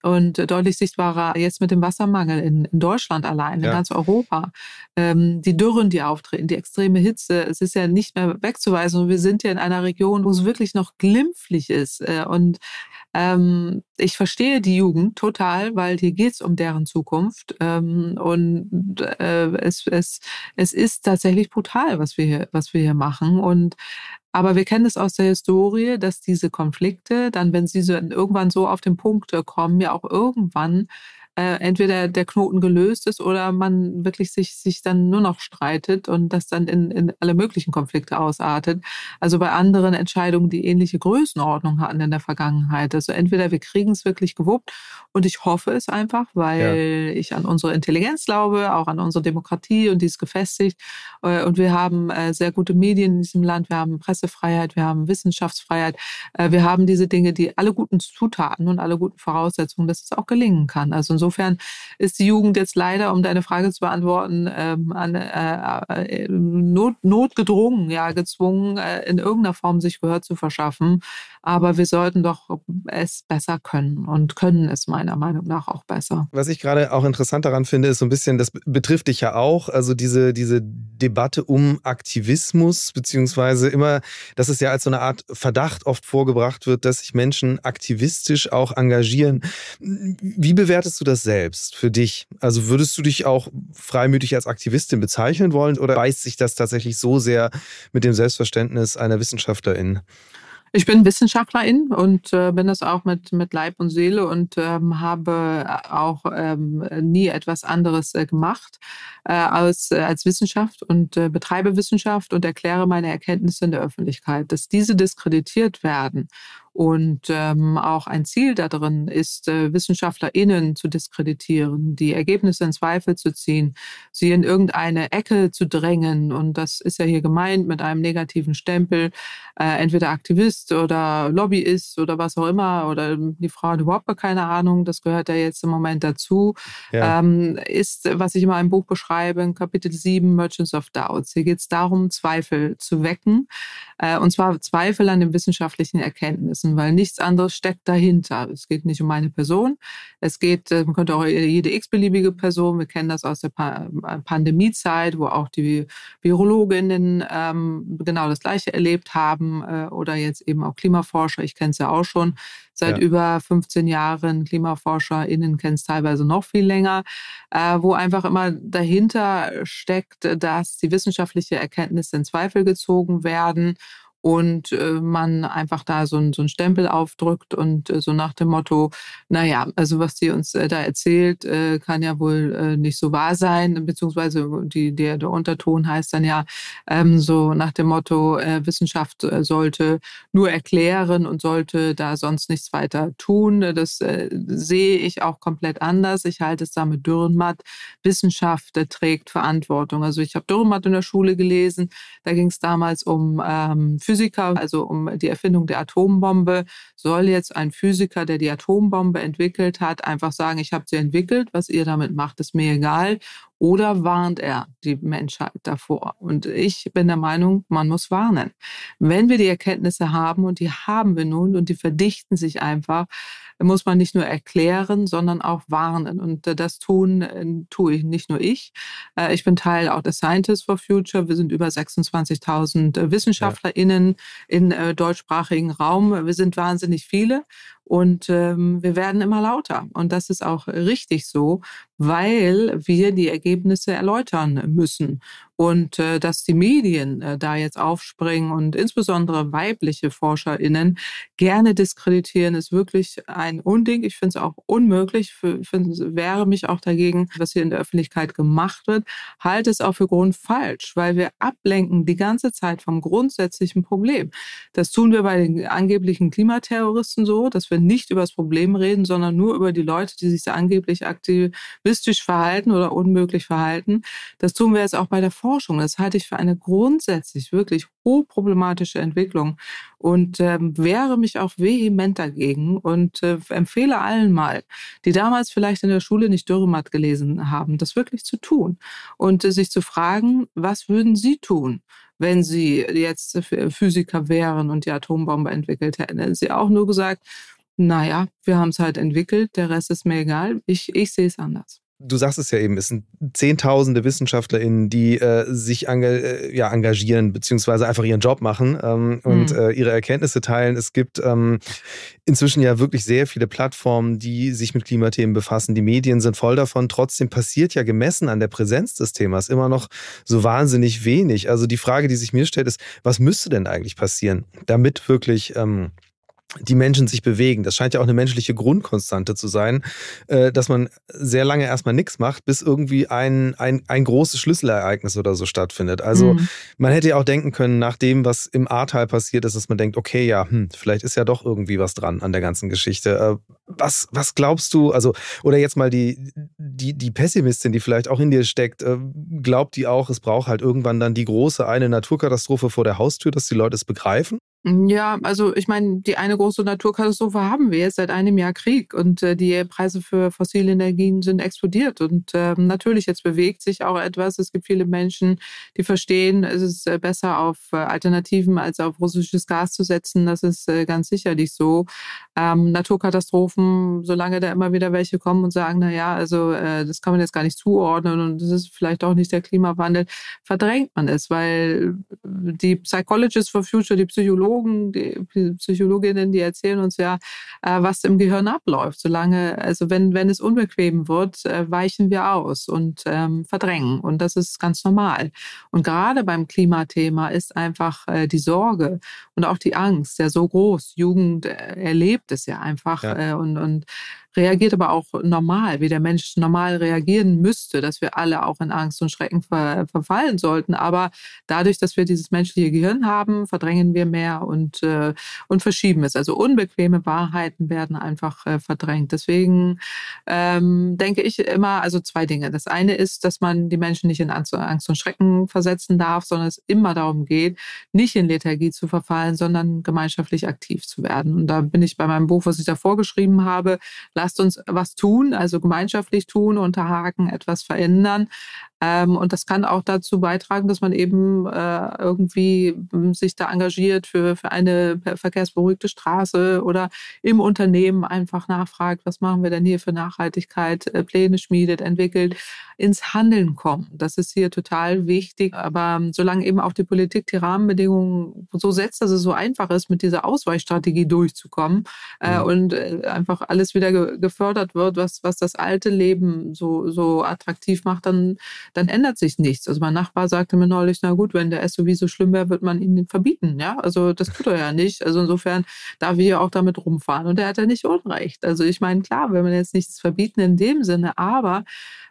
S1: und deutlich sichtbarer jetzt mit dem Wassermangel in, in Deutschland allein, in ja. ganz Europa. Ähm, die Dürren, die auftreten, die extreme Hitze, es ist ja nicht mehr wegzuweisen. Und wir sind ja in einer Region, wo es wirklich noch glimpflich ist. Äh, und ähm, ich verstehe die Jugend total, weil hier geht es um deren Zukunft. Ähm, und äh, es, es, es ist tatsächlich brutal, was wir hier, was wir hier machen. Und aber wir kennen es aus der Historie, dass diese Konflikte dann, wenn sie so irgendwann so auf den Punkt kommen, ja auch irgendwann äh, entweder der Knoten gelöst ist oder man wirklich sich, sich dann nur noch streitet und das dann in, in alle möglichen Konflikte ausartet. Also bei anderen Entscheidungen, die ähnliche Größenordnung hatten in der Vergangenheit. Also entweder wir kriegen es wirklich gewuppt und ich hoffe es einfach, weil ja. ich an unsere Intelligenz glaube, auch an unsere Demokratie und die ist gefestigt. Äh, und wir haben äh, sehr gute Medien in diesem Land, wir haben Pressefreiheit, wir haben Wissenschaftsfreiheit, wir haben diese Dinge, die alle guten Zutaten und alle guten Voraussetzungen, dass es auch gelingen kann. Also insofern ist die Jugend jetzt leider, um deine Frage zu beantworten, ähm, an, äh, äh, not, notgedrungen, ja, gezwungen, äh, in irgendeiner Form sich Gehör zu verschaffen. Aber wir sollten doch es besser können und können es meiner Meinung nach auch besser.
S2: Was ich gerade auch interessant daran finde, ist so ein bisschen, das betrifft dich ja auch, also diese, diese Debatte um Aktivismus, beziehungsweise immer, dass es ja als so eine Art Verdacht oft vorgebracht wird, dass sich Menschen aktivistisch auch engagieren. Wie bewertest du das? Das selbst für dich? Also würdest du dich auch freimütig als Aktivistin bezeichnen wollen oder beißt sich das tatsächlich so sehr mit dem Selbstverständnis einer Wissenschaftlerin?
S1: Ich bin Wissenschaftlerin und äh, bin das auch mit, mit Leib und Seele und ähm, habe auch ähm, nie etwas anderes äh, gemacht äh, als, äh, als Wissenschaft und äh, betreibe Wissenschaft und erkläre meine Erkenntnisse in der Öffentlichkeit. Dass diese diskreditiert werden und ähm, auch ein Ziel da drin ist, äh, WissenschaftlerInnen zu diskreditieren, die Ergebnisse in Zweifel zu ziehen, sie in irgendeine Ecke zu drängen. Und das ist ja hier gemeint mit einem negativen Stempel, äh, entweder Aktivist oder Lobbyist oder was auch immer, oder die Frau hat überhaupt keine Ahnung, das gehört ja jetzt im Moment dazu, ja. ähm, ist, was ich immer im Buch beschreibe, in Kapitel 7, Merchants of Doubts. Hier geht es darum, Zweifel zu wecken, äh, und zwar Zweifel an den wissenschaftlichen Erkenntnissen lassen, weil nichts anderes steckt dahinter. Es geht nicht um eine Person. Es geht, äh, man könnte auch jede x-beliebige Person, wir kennen das aus der pa äh, Pandemiezeit, wo auch die Virologinnen ähm, genau das Gleiche erlebt haben äh, oder jetzt eben auch Klimaforscher. Ich kenne es ja auch schon seit ja. über 15 Jahren. KlimaforscherInnen kennen es teilweise noch viel länger, äh, wo einfach immer dahinter steckt, dass die wissenschaftliche Erkenntnisse in Zweifel gezogen werden und äh, man einfach da so, ein, so einen Stempel aufdrückt und äh, so nach dem Motto, naja, also was die uns äh, da erzählt, äh, kann ja wohl nicht so wahr sein, beziehungsweise die, der, der Unterton heißt dann ja ähm, so nach dem Motto, Wissenschaft sollte nur erklären und sollte da sonst nichts weiter tun. Das sehe ich auch komplett anders. Ich halte es da mit Dürrenmatt. Wissenschaft trägt Verantwortung. Also ich habe Dürrenmatt in der Schule gelesen. Da ging es damals um ähm, Physiker, also um die Erfindung der Atombombe, soll jetzt ein Physiker, der die Atombombe entwickelt hat, einfach sagen, ich habe sie entwickelt, was ihr damit macht, ist mir egal. Oder warnt er die Menschheit davor? Und ich bin der Meinung, man muss warnen. Wenn wir die Erkenntnisse haben, und die haben wir nun, und die verdichten sich einfach, muss man nicht nur erklären, sondern auch warnen. Und äh, das tun äh, tue ich nicht nur ich. Äh, ich bin Teil auch des Scientists for Future. Wir sind über 26.000 WissenschaftlerInnen ja. im deutschsprachigen Raum. Wir sind wahnsinnig viele. Und ähm, wir werden immer lauter. Und das ist auch richtig so, weil wir die Ergebnisse erläutern müssen. Und äh, dass die Medien äh, da jetzt aufspringen und insbesondere weibliche ForscherInnen gerne diskreditieren, ist wirklich ein Unding. Ich finde es auch unmöglich, find, wehre mich auch dagegen, was hier in der Öffentlichkeit gemacht wird. Halte es auch für grundfalsch, weil wir ablenken die ganze Zeit vom grundsätzlichen Problem. Das tun wir bei den angeblichen Klimaterroristen so, dass wir nicht über das Problem reden, sondern nur über die Leute, die sich angeblich aktivistisch verhalten oder unmöglich verhalten. Das tun wir jetzt auch bei der Forschung. Das halte ich für eine grundsätzlich wirklich hochproblematische Entwicklung und ähm, wehre mich auch vehement dagegen und äh, empfehle allen mal, die damals vielleicht in der Schule nicht Dürrematt gelesen haben, das wirklich zu tun und äh, sich zu fragen, was würden sie tun? wenn sie jetzt Physiker wären und die Atombombe entwickelt hätten. Hätten sie auch nur gesagt, naja, wir haben es halt entwickelt, der Rest ist mir egal. Ich, ich sehe es anders
S2: du sagst es ja eben, es sind Zehntausende WissenschaftlerInnen, die äh, sich äh, ja, engagieren, beziehungsweise einfach ihren Job machen ähm, und mhm. äh, ihre Erkenntnisse teilen. Es gibt ähm, inzwischen ja wirklich sehr viele Plattformen, die sich mit Klimathemen befassen. Die Medien sind voll davon. Trotzdem passiert ja gemessen an der Präsenz des Themas immer noch so wahnsinnig wenig. Also die Frage, die sich mir stellt, ist, was müsste denn eigentlich passieren, damit wirklich ähm, die Menschen sich bewegen. Das scheint ja auch eine menschliche Grundkonstante zu sein, äh, dass man sehr lange erstmal nichts macht, bis irgendwie ein, ein, ein großes Schlüsselereignis oder so stattfindet. Also mhm. man hätte ja auch denken können, nach dem, was im Ahrtal passiert ist, dass man denkt, okay, ja, hm, vielleicht ist ja doch irgendwie was dran an der ganzen Geschichte. Äh, was, was glaubst du, also, oder jetzt mal die, die, die Pessimistin, die vielleicht auch in dir steckt, äh, glaubt die auch, es braucht halt irgendwann dann die große eine Naturkatastrophe vor der Haustür, dass die Leute es begreifen?
S1: Ja, also ich meine, die eine große Naturkatastrophe haben wir jetzt seit einem Jahr Krieg und äh, die Preise für fossile Energien sind explodiert. Und äh, natürlich, jetzt bewegt sich auch etwas. Es gibt viele Menschen, die verstehen, es ist äh, besser auf äh, Alternativen als auf russisches Gas zu setzen. Das ist äh, ganz sicherlich so. Ähm, Naturkatastrophen, solange da immer wieder welche kommen und sagen, na ja, also das kann man jetzt gar nicht zuordnen und das ist vielleicht auch nicht der Klimawandel, verdrängt man es, weil die Psychologists for Future, die Psychologen, Psychologen, die Psychologinnen, die erzählen uns ja, äh, was im Gehirn abläuft. Solange, also wenn, wenn es unbequem wird, äh, weichen wir aus und ähm, verdrängen. Und das ist ganz normal. Und gerade beim Klimathema ist einfach äh, die Sorge und auch die Angst ja so groß. Jugend erlebt es ja einfach ja. und, und reagiert aber auch normal, wie der Mensch normal reagieren müsste, dass wir alle auch in Angst und Schrecken ver verfallen sollten. Aber dadurch, dass wir dieses menschliche Gehirn haben, verdrängen wir mehr und, äh, und verschieben es. Also unbequeme Wahrheiten werden einfach äh, verdrängt. Deswegen ähm, denke ich immer, also zwei Dinge. Das eine ist, dass man die Menschen nicht in Angst und Schrecken versetzen darf, sondern es immer darum geht, nicht in Lethargie zu verfallen, sondern gemeinschaftlich aktiv zu werden. Und da bin ich bei meinem Buch, was ich da vorgeschrieben habe, lasst uns was tun, also gemeinschaftlich tun, unterhaken, etwas verändern. Ähm, und das kann auch dazu beitragen, dass man eben äh, irgendwie hm, sich da engagiert für, für eine verkehrsberuhigte Straße oder im Unternehmen einfach nachfragt, was machen wir denn hier für Nachhaltigkeit, äh, Pläne schmiedet, entwickelt, ins Handeln kommen. Das ist hier total wichtig. Aber ähm, solange eben auch die Politik die Rahmenbedingungen so setzt, dass es so einfach ist, mit dieser Ausweichstrategie durchzukommen äh, und äh, einfach alles wieder gefördert wird, was, was das alte Leben so, so attraktiv macht, dann, dann ändert sich nichts. Also mein Nachbar sagte mir neulich, na gut, wenn der SUV so schlimm wäre, wird man ihn verbieten. Ja, also das tut er ja nicht. Also insofern darf ich ja auch damit rumfahren. Und er hat ja nicht Unrecht. Also ich meine, klar, wenn man jetzt nichts verbieten in dem Sinne, aber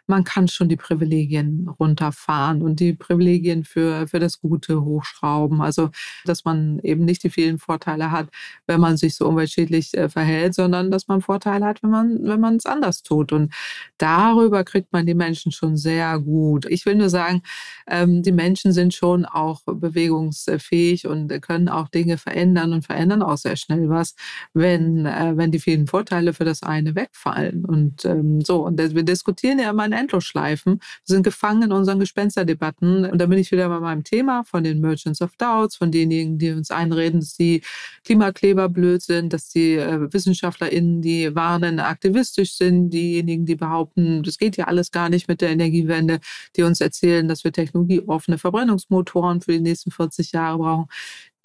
S1: man kann schon die Privilegien runterfahren und die Privilegien für, für das Gute hochschrauben. Also, dass man eben nicht die vielen Vorteile hat, wenn man sich so umweltschädlich äh, verhält, sondern dass man Vorteile hat, wenn man, wenn man es anders tut. Und darüber kriegt man die Menschen schon sehr gut. Ich will nur sagen, ähm, die Menschen sind schon auch bewegungsfähig und können auch Dinge verändern und verändern auch sehr schnell was, wenn, äh, wenn die vielen Vorteile für das eine wegfallen. Und ähm, so, und wir diskutieren ja immer in Endlosschleifen. Wir sind gefangen in unseren Gespensterdebatten. Und da bin ich wieder bei meinem Thema von den Merchants of Doubts, von denjenigen, die uns einreden, dass die Klimakleber blöd sind, dass die äh, WissenschaftlerInnen, die warnen, aktivistisch sind, diejenigen, die behaupten, das geht ja alles gar nicht mit der Energiewende, die uns erzählen, dass wir technologieoffene Verbrennungsmotoren für die nächsten 40 Jahre brauchen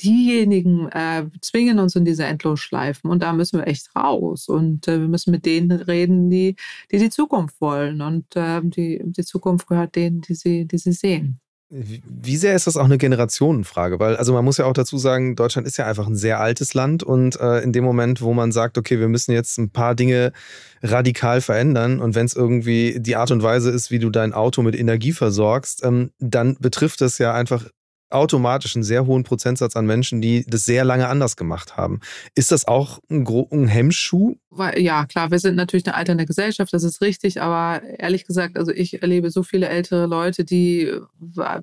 S1: diejenigen äh, zwingen uns in diese Endlosschleifen und da müssen wir echt raus und äh, wir müssen mit denen reden, die die, die Zukunft wollen und äh, die, die Zukunft gehört denen, die sie, die sie sehen.
S2: Wie sehr ist das auch eine Generationenfrage? Weil, also man muss ja auch dazu sagen, Deutschland ist ja einfach ein sehr altes Land und äh, in dem Moment, wo man sagt, okay, wir müssen jetzt ein paar Dinge radikal verändern und wenn es irgendwie die Art und Weise ist, wie du dein Auto mit Energie versorgst, ähm, dann betrifft das ja einfach automatisch einen sehr hohen Prozentsatz an Menschen, die das sehr lange anders gemacht haben. Ist das auch ein, ein Hemmschuh?
S1: Ja, klar, wir sind natürlich eine alternde Gesellschaft, das ist richtig, aber ehrlich gesagt, also ich erlebe so viele ältere Leute, die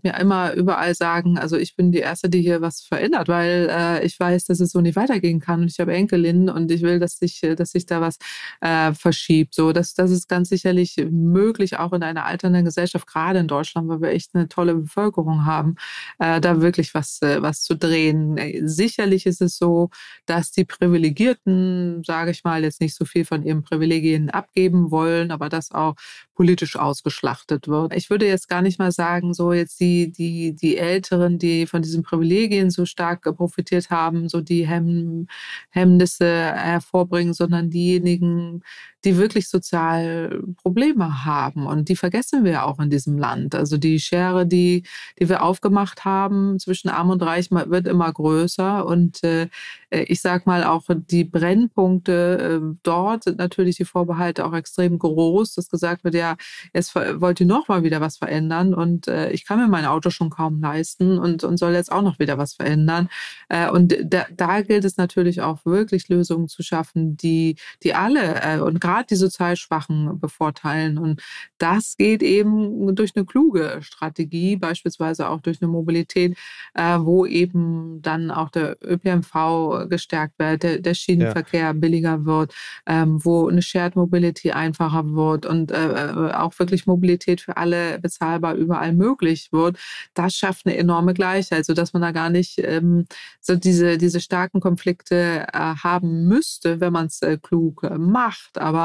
S1: mir immer überall sagen, also ich bin die Erste, die hier was verändert, weil äh, ich weiß, dass es so nicht weitergehen kann und ich habe Enkelinnen und ich will, dass sich, dass sich da was äh, verschiebt. So, das, das ist ganz sicherlich möglich, auch in einer alternden Gesellschaft, gerade in Deutschland, weil wir echt eine tolle Bevölkerung haben. Äh, da wirklich was, äh, was zu drehen. Äh, sicherlich ist es so, dass die Privilegierten, sage ich mal, jetzt nicht so viel von ihren Privilegien abgeben wollen, aber dass auch politisch ausgeschlachtet wird. Ich würde jetzt gar nicht mal sagen, so jetzt die, die, die Älteren, die von diesen Privilegien so stark profitiert haben, so die Hemm, Hemmnisse hervorbringen, sondern diejenigen, die wirklich sozial Probleme haben. Und die vergessen wir auch in diesem Land. Also die Schere, die, die wir aufgemacht haben zwischen Arm und Reich, wird immer größer. Und äh, ich sag mal, auch die Brennpunkte äh, dort sind natürlich die Vorbehalte auch extrem groß, dass gesagt wird, ja, jetzt wollt ihr noch mal wieder was verändern und äh, ich kann mir mein Auto schon kaum leisten und, und soll jetzt auch noch wieder was verändern. Äh, und da, da gilt es natürlich auch wirklich Lösungen zu schaffen, die, die alle äh, und gerade gerade die sozial Schwachen bevorteilen. Und das geht eben durch eine kluge Strategie, beispielsweise auch durch eine Mobilität, äh, wo eben dann auch der ÖPNV gestärkt wird, der, der Schienenverkehr ja. billiger wird, ähm, wo eine Shared Mobility einfacher wird und äh, äh, auch wirklich Mobilität für alle bezahlbar überall möglich wird. Das schafft eine enorme Gleichheit, sodass man da gar nicht ähm, so diese, diese starken Konflikte äh, haben müsste, wenn man es äh, klug macht. Aber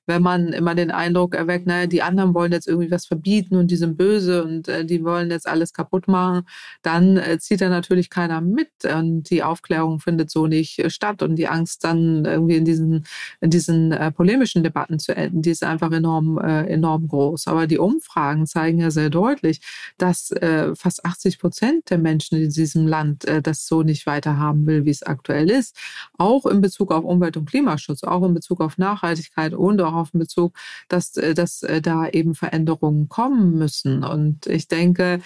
S1: wenn man immer den Eindruck erweckt, naja, die anderen wollen jetzt irgendwie was verbieten und die sind böse und äh, die wollen jetzt alles kaputt machen, dann äh, zieht da natürlich keiner mit und die Aufklärung findet so nicht äh, statt und die Angst dann irgendwie in diesen, in diesen äh, polemischen Debatten zu enden, die ist einfach enorm, äh, enorm groß. Aber die Umfragen zeigen ja sehr deutlich, dass fast 80 Prozent der Menschen in diesem Land das so nicht weiterhaben will, wie es aktuell ist. Auch in Bezug auf Umwelt- und Klimaschutz, auch in Bezug auf Nachhaltigkeit und auch auf den Bezug, dass, äh, dass äh, da eben Veränderungen kommen müssen. Und ich denke,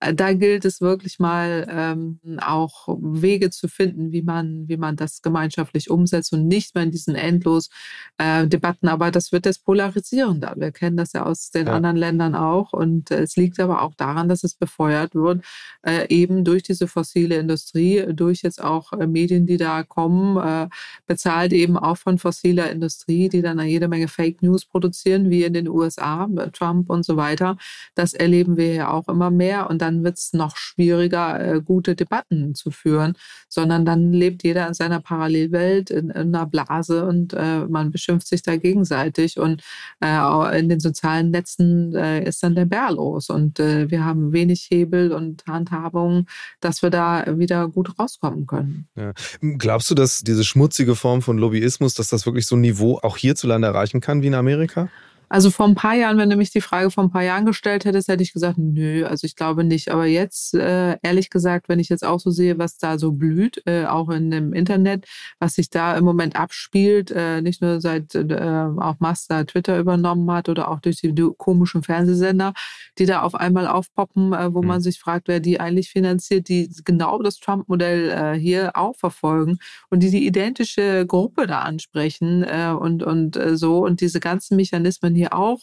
S1: da gilt es wirklich mal ähm, auch Wege zu finden, wie man, wie man das gemeinschaftlich umsetzt und nicht mehr in diesen endlos äh, Debatten. Aber das wird jetzt polarisierender. Wir kennen das ja aus den ja. anderen Ländern auch. Und äh, es liegt aber auch daran, dass es befeuert wird, äh, eben durch diese fossile Industrie, durch jetzt auch äh, Medien, die da kommen, äh, bezahlt eben auch von fossiler Industrie, die dann jede Menge Fake News produzieren, wie in den USA, Trump und so weiter. Das erleben wir ja auch immer mehr. Und dann dann wird es noch schwieriger, äh, gute Debatten zu führen, sondern dann lebt jeder in seiner Parallelwelt, in, in einer Blase und äh, man beschimpft sich da gegenseitig und äh, in den sozialen Netzen äh, ist dann der Bär los und äh, wir haben wenig Hebel und Handhabung, dass wir da wieder gut rauskommen können.
S2: Ja. Glaubst du, dass diese schmutzige Form von Lobbyismus, dass das wirklich so ein Niveau auch hierzulande erreichen kann wie in Amerika?
S1: Also vor ein paar Jahren, wenn du mich die Frage vor ein paar Jahren gestellt hättest, hätte ich gesagt, nö, also ich glaube nicht. Aber jetzt, äh, ehrlich gesagt, wenn ich jetzt auch so sehe, was da so blüht, äh, auch in dem Internet, was sich da im Moment abspielt, äh, nicht nur seit äh, auch Master Twitter übernommen hat oder auch durch die, komischen Fernsehsender, die da auf einmal aufpoppen, äh, wo mhm. man sich fragt, wer die eigentlich finanziert, die genau das Trump-Modell äh, hier auch verfolgen und die die identische Gruppe da ansprechen und, und so und diese ganzen Mechanismen hier auch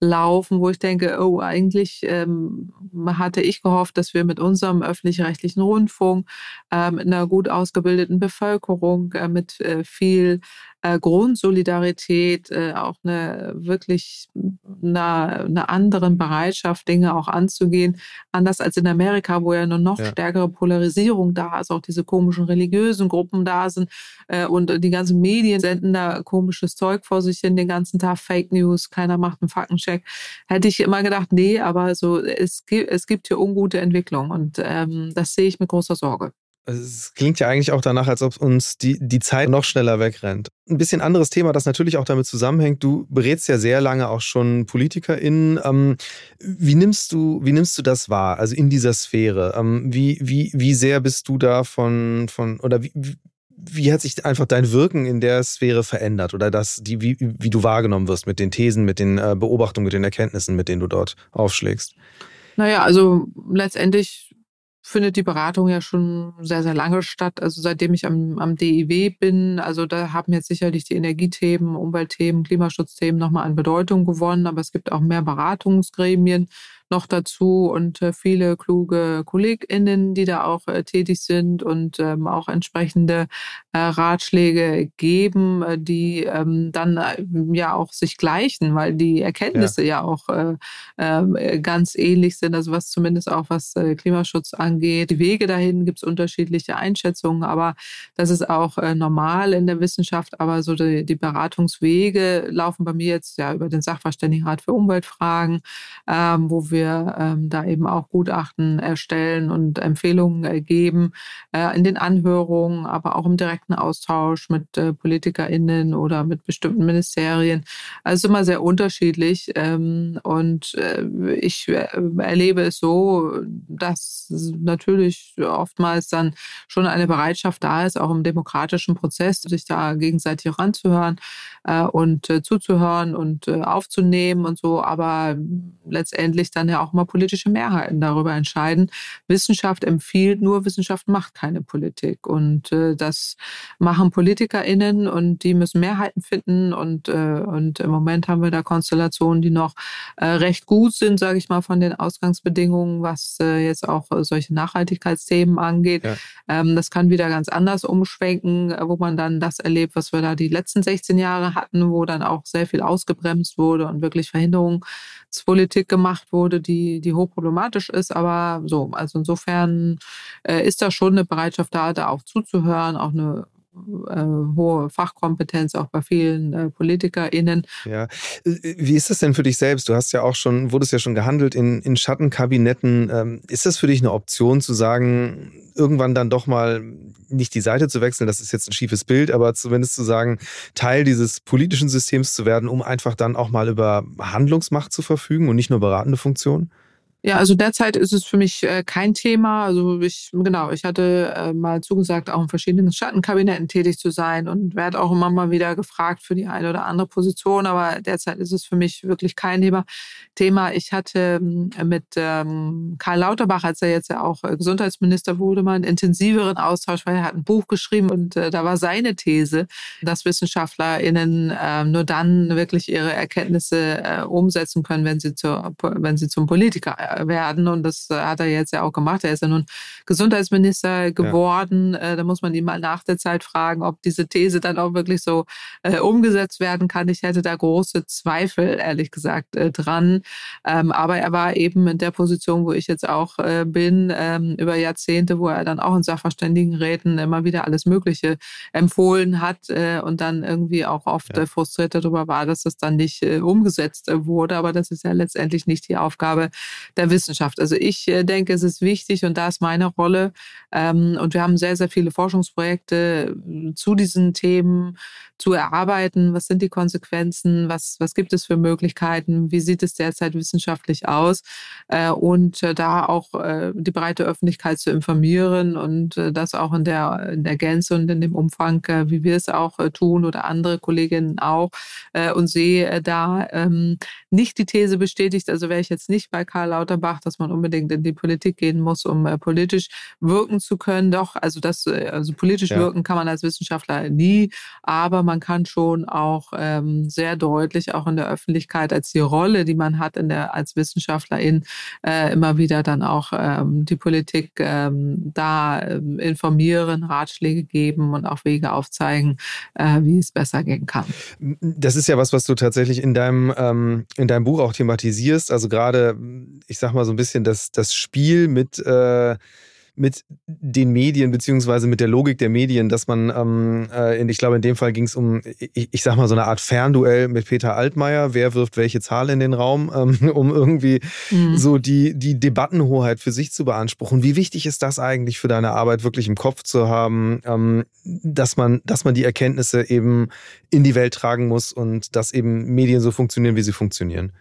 S1: laufen, wo ich denke, oh, eigentlich ähm, hatte ich gehofft, dass wir mit unserem öffentlich-rechtlichen Rundfunk, äh, mit einer gut ausgebildeten Bevölkerung, äh, mit äh, viel äh, Grundsolidarität, äh, auch eine wirklich eine, eine anderen Bereitschaft, Dinge auch anzugehen. Anders als in Amerika, wo ja eine noch ja. stärkere Polarisierung da ist, auch diese komischen religiösen Gruppen da sind äh, und die ganzen Medien senden da komisches Zeug vor sich hin, den ganzen Tag Fake News, keiner macht einen Faktencheck. Hätte ich immer gedacht, nee, aber so es gibt, es gibt hier ungute Entwicklung und ähm, das sehe ich mit großer Sorge.
S2: Es klingt ja eigentlich auch danach, als ob uns die, die Zeit noch schneller wegrennt. Ein bisschen anderes Thema, das natürlich auch damit zusammenhängt. Du berätst ja sehr lange auch schon PolitikerInnen. Ähm, wie, nimmst du, wie nimmst du das wahr, also in dieser Sphäre? Ähm, wie, wie, wie sehr bist du da von, von oder wie, wie hat sich einfach dein Wirken in der Sphäre verändert oder das, die, wie, wie du wahrgenommen wirst mit den Thesen, mit den äh, Beobachtungen, mit den Erkenntnissen, mit denen du dort aufschlägst?
S1: Naja, also letztendlich findet die Beratung ja schon sehr, sehr lange statt. Also seitdem ich am, am DIW bin, also da haben jetzt sicherlich die Energiethemen, Umweltthemen, Klimaschutzthemen nochmal an Bedeutung gewonnen, aber es gibt auch mehr Beratungsgremien noch dazu und äh, viele kluge KollegInnen, die da auch äh, tätig sind und ähm, auch entsprechende äh, Ratschläge geben, äh, die ähm, dann äh, ja auch sich gleichen, weil die Erkenntnisse ja, ja auch äh, äh, ganz ähnlich sind, also was zumindest auch was Klimaschutz angeht. Die Wege dahin gibt es unterschiedliche Einschätzungen, aber das ist auch normal in der Wissenschaft, aber so die, die Beratungswege laufen bei mir jetzt ja über den Sachverständigenrat für Umweltfragen, ähm, wo wir wir ähm, da eben auch Gutachten erstellen und Empfehlungen äh, geben äh, in den Anhörungen, aber auch im direkten Austausch mit äh, PolitikerInnen oder mit bestimmten Ministerien. Also immer sehr unterschiedlich. Ähm, und äh, ich äh, erlebe es so, dass natürlich oftmals dann schon eine Bereitschaft da ist, auch im demokratischen Prozess, sich da gegenseitig ranzuhören äh, und zuzuhören und aufzunehmen und so. Aber letztendlich dann ja auch mal politische Mehrheiten darüber entscheiden. Wissenschaft empfiehlt nur, Wissenschaft macht keine Politik. Und äh, das machen PolitikerInnen und die müssen Mehrheiten finden. Und, äh, und im Moment haben wir da Konstellationen, die noch äh, recht gut sind, sage ich mal, von den Ausgangsbedingungen, was äh, jetzt auch solche Nachhaltigkeitsthemen angeht. Ja. Ähm, das kann wieder ganz anders umschwenken, wo man dann das erlebt, was wir da die letzten 16 Jahre hatten, wo dann auch sehr viel ausgebremst wurde und wirklich Verhinderungspolitik gemacht wurde, die, die hochproblematisch ist. Aber so, also insofern äh, ist da schon eine Bereitschaft da, da auch zuzuhören, auch eine hohe Fachkompetenz auch bei vielen äh, PolitikerInnen.
S2: Ja. Äh, wie ist das denn für dich selbst? Du hast ja auch schon, wurdest ja schon gehandelt in, in Schattenkabinetten. Ähm, ist das für dich eine Option zu sagen, irgendwann dann doch mal nicht die Seite zu wechseln, das ist jetzt ein schiefes Bild, aber zumindest zu sagen, Teil dieses politischen Systems zu werden, um einfach dann auch mal über Handlungsmacht zu verfügen und nicht nur beratende Funktion?
S1: Ja, also derzeit ist es für mich äh, kein Thema. Also ich, genau, ich hatte äh, mal zugesagt, auch in verschiedenen Schattenkabinetten tätig zu sein und werde auch immer mal wieder gefragt für die eine oder andere Position. Aber derzeit ist es für mich wirklich kein Thema. Thema. Ich hatte äh, mit ähm, Karl Lauterbach, als er jetzt ja auch äh, Gesundheitsminister wurde, mal einen intensiveren Austausch, weil er hat ein Buch geschrieben und äh, da war seine These, dass WissenschaftlerInnen äh, nur dann wirklich ihre Erkenntnisse äh, umsetzen können, wenn sie, zur, wenn sie zum Politiker werden. Und das hat er jetzt ja auch gemacht. Er ist ja nun Gesundheitsminister geworden. Ja. Da muss man ihn mal nach der Zeit fragen, ob diese These dann auch wirklich so äh, umgesetzt werden kann. Ich hätte da große Zweifel, ehrlich gesagt, äh, dran. Ähm, aber er war eben in der Position, wo ich jetzt auch äh, bin, ähm, über Jahrzehnte, wo er dann auch in Sachverständigenräten immer wieder alles Mögliche empfohlen hat äh, und dann irgendwie auch oft ja. Äh, frustriert darüber war, dass das dann nicht äh, umgesetzt äh, wurde. Aber das ist ja letztendlich nicht die Aufgabe der Wissenschaft. Also ich äh, denke, es ist wichtig und da ist meine Rolle. Ähm, und wir haben sehr, sehr viele Forschungsprojekte äh, zu diesen Themen zu erarbeiten. Was sind die Konsequenzen? Was, was gibt es für Möglichkeiten? Wie sieht es derzeit wissenschaftlich aus? Äh, und da auch die breite Öffentlichkeit zu informieren und das auch in der, in der Gänze und in dem Umfang, wie wir es auch tun oder andere Kolleginnen auch. und sehe da ähm, nicht die These bestätigt, also wäre ich jetzt nicht bei Karl Lauterbach, dass man unbedingt in die Politik gehen muss, um politisch wirken zu können. Doch, also das, also politisch ja. wirken kann man als Wissenschaftler nie, aber man kann schon auch ähm, sehr deutlich auch in der Öffentlichkeit als die Rolle, die man hat in der als Wissenschaftlerin äh, immer wieder dann auch ähm, die Politik ähm, da äh, informieren, Ratschläge geben und auch Wege aufzeigen, äh, wie es besser gehen kann.
S2: Das ist ja was, was du tatsächlich in deinem ähm, in deinem Buch auch thematisierst. Also gerade, ich sag mal so ein bisschen das das Spiel mit äh, mit den Medien beziehungsweise mit der Logik der Medien, dass man, ähm, äh, ich glaube, in dem Fall ging es um, ich, ich sag mal, so eine Art Fernduell mit Peter Altmaier, wer wirft welche Zahl in den Raum, ähm, um irgendwie mhm. so die, die Debattenhoheit für sich zu beanspruchen. Wie wichtig ist das eigentlich für deine Arbeit wirklich im Kopf zu haben, ähm, dass man, dass man die Erkenntnisse eben in die Welt tragen muss und dass eben Medien so funktionieren, wie sie funktionieren?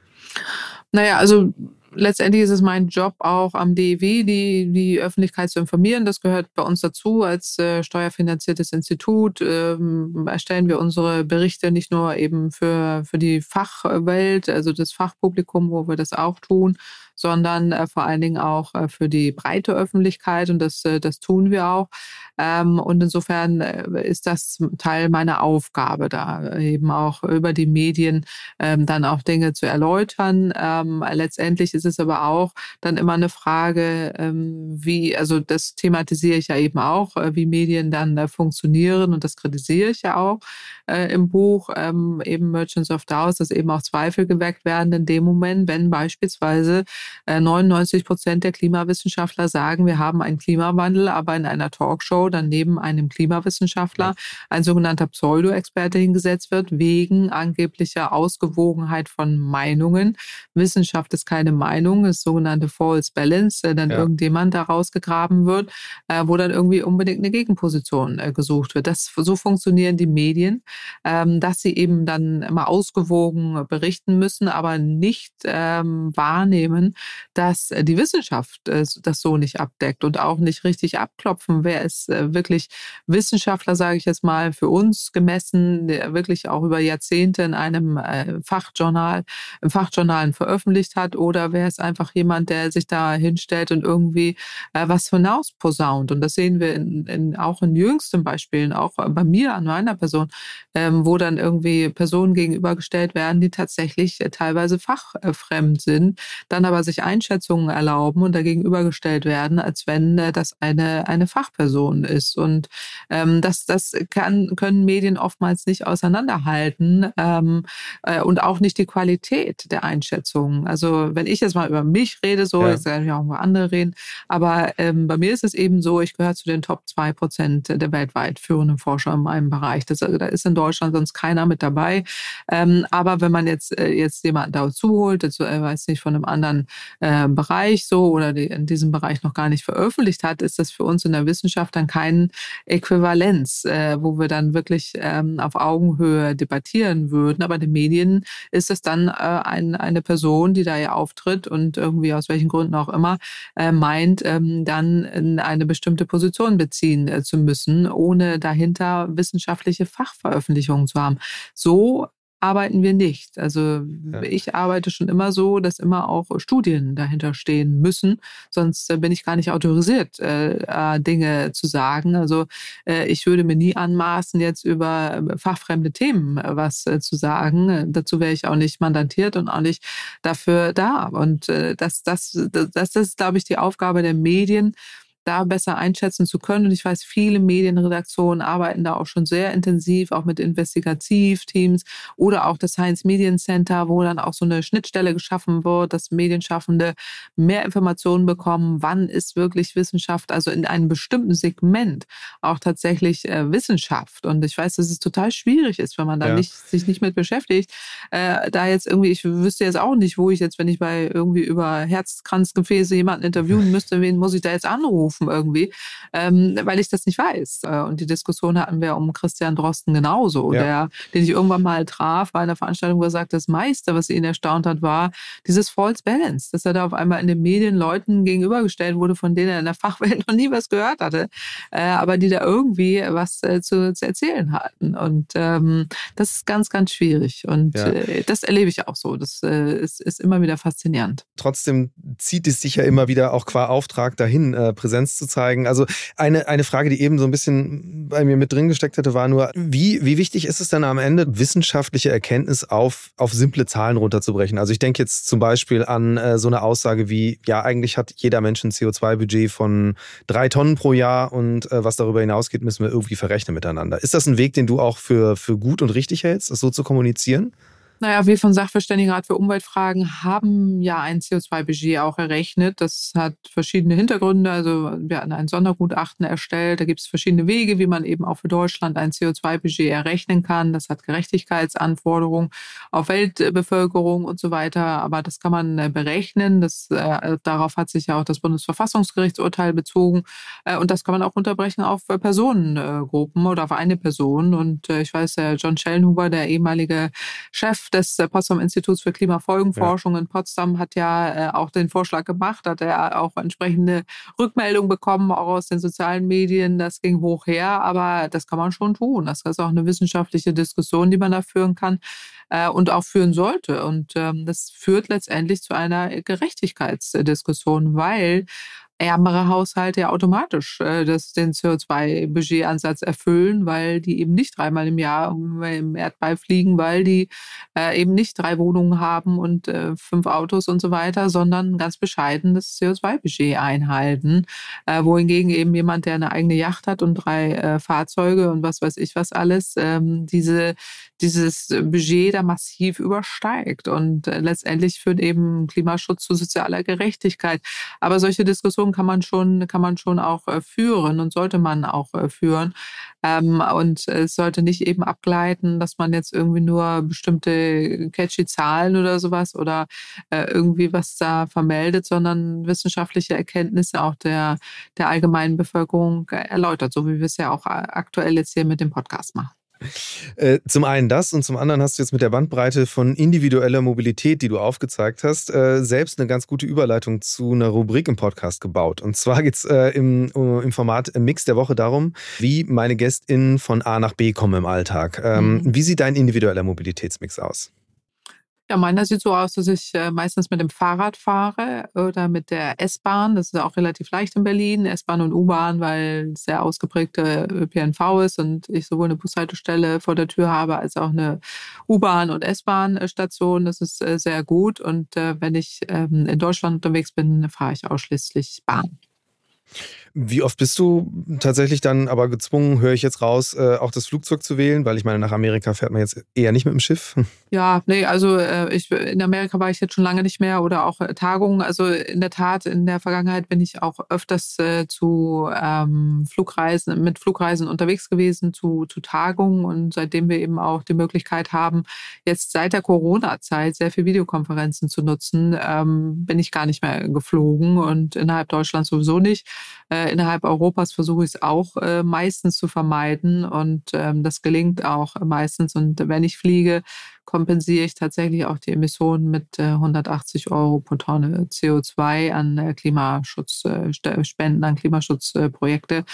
S1: Naja, also letztendlich ist es mein Job auch am DEW, die, die Öffentlichkeit zu informieren. Das gehört bei uns dazu. Als äh, steuerfinanziertes Institut ähm, erstellen wir unsere Berichte nicht nur eben für, für die Fachwelt, also das Fachpublikum, wo wir das auch tun, sondern äh, vor allen Dingen auch äh, für die breite Öffentlichkeit und das, äh, das tun wir auch. Ähm, und insofern äh, ist das Teil meiner Aufgabe, da eben auch über die Medien ähm, dann auch Dinge zu erläutern. Ähm, letztendlich ist es aber auch dann immer eine Frage, ähm, wie, also das thematisiere ich ja eben auch, äh, wie Medien dann äh, funktionieren und das kritisiere ich ja auch im Buch, ähm, eben Merchants of Daos, dass eben auch Zweifel geweckt werden in dem Moment, wenn beispielsweise 99 äh, Prozent der Klimawissenschaftler sagen, wir haben einen Klimawandel, aber in einer Talkshow dann neben einem Klimawissenschaftler ein sogenannter Pseudo-Experte hingesetzt wird, wegen angeblicher Ausgewogenheit von Meinungen. Wissenschaft ist keine Meinung, ist sogenannte False Balance, äh, dann ja. irgendjemand da rausgegraben wird, äh, wo dann irgendwie unbedingt eine Gegenposition gesucht wird. Das, so funktionieren die Medien, ähm, dass sie eben dann immer ausgewogen berichten müssen, aber nicht ähm, wahrnehmen, dass äh, die Wissenschaft äh, das so nicht abdeckt und auch nicht richtig abklopfen. Wer ist äh, wirklich Wissenschaftler, sage ich jetzt mal, für uns gemessen, der wirklich auch über Jahrzehnte in einem Fachjournal, im Fachjournalen veröffentlicht hat oder wer ist einfach jemand, der sich da hinstellt und irgendwie was hinaus posaunt. Und das sehen wir in, in, auch in jüngsten Beispielen, auch bei mir an meiner Person, ähm, wo dann irgendwie Personen gegenübergestellt werden, die tatsächlich teilweise fachfremd sind, dann aber sich Einschätzungen erlauben und dagegenübergestellt werden, als wenn äh, das eine, eine Fachperson ist. Und ähm, das, das kann, können Medien oftmals nicht auseinanderhalten ähm, äh, und auch nicht die Qualität der Einschätzungen. Also wenn ich jetzt mal über mich rede, so, ja. jetzt kann ich auch über andere reden, aber ähm, bei mir ist es eben so, ich gehöre zu den Top zwei Prozent der weltweit führenden Forscher in meinem Bereich. Das, also, da ist in Deutschland sonst keiner mit dabei. Ähm, aber wenn man jetzt, äh, jetzt jemanden dazu holt, dazu, äh, weiß nicht, von einem anderen äh, Bereich so oder die in diesem Bereich noch gar nicht veröffentlicht hat, ist das für uns in der Wissenschaft dann kein Äquivalenz, äh, wo wir dann wirklich ähm, auf Augenhöhe debattieren würden. Aber den Medien ist es dann äh, ein, eine Person, die da ja auftritt und irgendwie aus welchen Gründen auch immer äh, meint, ähm, dann in eine bestimmte Position beziehen äh, zu müssen, ohne dahinter wissenschaftliche Fachveröffentlichungen zu haben. So arbeiten wir nicht. Also ja. ich arbeite schon immer so, dass immer auch Studien dahinter stehen müssen. Sonst äh, bin ich gar nicht autorisiert, äh, äh, Dinge zu sagen. Also äh, ich würde mir nie anmaßen, jetzt über äh, fachfremde Themen äh, was zu sagen. Dazu wäre ich auch nicht mandantiert und auch nicht dafür da. Und das, das, das, das ist, glaube ich, die Aufgabe der Medien, da besser einschätzen zu können. Und ich weiß, viele Medienredaktionen arbeiten da auch schon sehr intensiv, auch mit Investigativteams oder auch das Science Medien Center, wo dann auch so eine Schnittstelle geschaffen wird, dass Medienschaffende mehr Informationen bekommen, wann ist wirklich Wissenschaft, also in einem bestimmten Segment auch tatsächlich äh, Wissenschaft. Und ich weiß, dass es total schwierig ist, wenn man da ja. nicht, sich nicht mit beschäftigt. Äh, da jetzt irgendwie, ich wüsste jetzt auch nicht, wo ich jetzt, wenn ich bei irgendwie über Herzkranzgefäße jemanden interviewen müsste, wen muss ich da jetzt anrufen? Anrufen irgendwie, ähm, weil ich das nicht weiß. Äh, und die Diskussion hatten wir um Christian Drosten genauso, ja. der, den ich irgendwann mal traf bei einer Veranstaltung, wo er sagt, das meiste, was ihn erstaunt hat, war dieses False Balance, dass er da auf einmal in den Medien Leuten gegenübergestellt wurde, von denen er in der Fachwelt noch nie was gehört hatte, äh, aber die da irgendwie was äh, zu, zu erzählen hatten. Und ähm, das ist ganz, ganz schwierig. Und ja. äh, das erlebe ich auch so. Das äh, ist, ist immer wieder faszinierend.
S2: Trotzdem zieht es sich ja immer wieder auch qua Auftrag dahin, äh, Präsenz zu zeigen. Also eine, eine Frage, die eben so ein bisschen bei mir mit drin gesteckt hätte, war nur, wie, wie wichtig ist es denn am Ende, wissenschaftliche Erkenntnis auf, auf simple Zahlen runterzubrechen? Also ich denke jetzt zum Beispiel an äh, so eine Aussage wie, ja, eigentlich hat jeder Mensch ein CO2-Budget von drei Tonnen pro Jahr und äh, was darüber hinausgeht, müssen wir irgendwie verrechnen miteinander. Ist das ein Weg, den du auch für, für gut und richtig hältst, das so zu kommunizieren?
S1: Naja, wir vom Sachverständigenrat für Umweltfragen haben ja ein CO2-Budget auch errechnet. Das hat verschiedene Hintergründe. Also wir hatten ein Sondergutachten erstellt. Da gibt es verschiedene Wege, wie man eben auch für Deutschland ein CO2-Budget errechnen kann. Das hat Gerechtigkeitsanforderungen auf Weltbevölkerung und so weiter. Aber das kann man äh, berechnen. Das, äh, darauf hat sich ja auch das Bundesverfassungsgerichtsurteil bezogen. Äh, und das kann man auch unterbrechen auf äh, Personengruppen oder auf eine Person. Und äh, ich weiß, der John Schellenhuber, der ehemalige Chef des äh, Potsdam Instituts für Klimafolgenforschung ja. in Potsdam hat ja äh, auch den Vorschlag gemacht, hat er auch entsprechende Rückmeldungen bekommen, auch aus den sozialen Medien. Das ging hoch her, aber das kann man schon tun. Das ist auch eine wissenschaftliche Diskussion, die man da führen kann äh, und auch führen sollte. Und ähm, das führt letztendlich zu einer Gerechtigkeitsdiskussion, weil ärmere Haushalte ja automatisch äh, das, den CO2-Budgetansatz erfüllen, weil die eben nicht dreimal im Jahr im Erdball fliegen, weil die äh, eben nicht drei Wohnungen haben und äh, fünf Autos und so weiter, sondern ganz bescheiden das CO2-Budget einhalten. Äh, wohingegen eben jemand, der eine eigene Yacht hat und drei äh, Fahrzeuge und was weiß ich was alles, ähm, diese, dieses Budget da massiv übersteigt. Und äh, letztendlich führt eben Klimaschutz zu sozialer Gerechtigkeit. Aber solche Diskussionen Diskussion kann man schon, kann man schon auch äh, führen und sollte man auch äh, führen. Ähm, und es sollte nicht eben abgleiten, dass man jetzt irgendwie nur bestimmte catchy Zahlen oder sowas oder äh, irgendwie was da vermeldet, sondern wissenschaftliche Erkenntnisse auch der, der allgemeinen Bevölkerung erläutert, so wie wir es ja auch aktuell jetzt hier mit dem Podcast machen.
S2: Äh, zum einen das und zum anderen hast du jetzt mit der Bandbreite von individueller Mobilität, die du aufgezeigt hast, äh, selbst eine ganz gute Überleitung zu einer Rubrik im Podcast gebaut. Und zwar geht es äh, im, im Format Mix der Woche darum, wie meine GästInnen von A nach B kommen im Alltag. Ähm, mhm. Wie sieht dein individueller Mobilitätsmix aus?
S1: Ja, meiner sieht so aus, dass ich äh, meistens mit dem Fahrrad fahre oder mit der S-Bahn. Das ist auch relativ leicht in Berlin, S-Bahn und U-Bahn, weil es sehr ausgeprägte ÖPNV ist und ich sowohl eine Bushaltestelle vor der Tür habe als auch eine U-Bahn- und S-Bahn-Station. Das ist äh, sehr gut. Und äh, wenn ich ähm, in Deutschland unterwegs bin, fahre ich ausschließlich Bahn.
S2: Wie oft bist du tatsächlich dann aber gezwungen, höre ich jetzt raus, äh, auch das Flugzeug zu wählen? Weil ich meine, nach Amerika fährt man jetzt eher nicht mit dem Schiff.
S1: Ja, nee, also äh, ich, in Amerika war ich jetzt schon lange nicht mehr oder auch äh, Tagungen. Also in der Tat, in der Vergangenheit bin ich auch öfters äh, zu ähm, Flugreisen, mit Flugreisen unterwegs gewesen, zu, zu Tagungen. Und seitdem wir eben auch die Möglichkeit haben, jetzt seit der Corona-Zeit sehr viel Videokonferenzen zu nutzen, ähm, bin ich gar nicht mehr geflogen und innerhalb Deutschlands sowieso nicht. Äh, innerhalb Europas versuche ich es auch äh, meistens zu vermeiden und ähm, das gelingt auch meistens. Und wenn ich fliege, kompensiere ich tatsächlich auch die Emissionen mit äh, 180 Euro pro Tonne CO2 an äh, Klimaschutzspenden, äh, an Klimaschutzprojekte.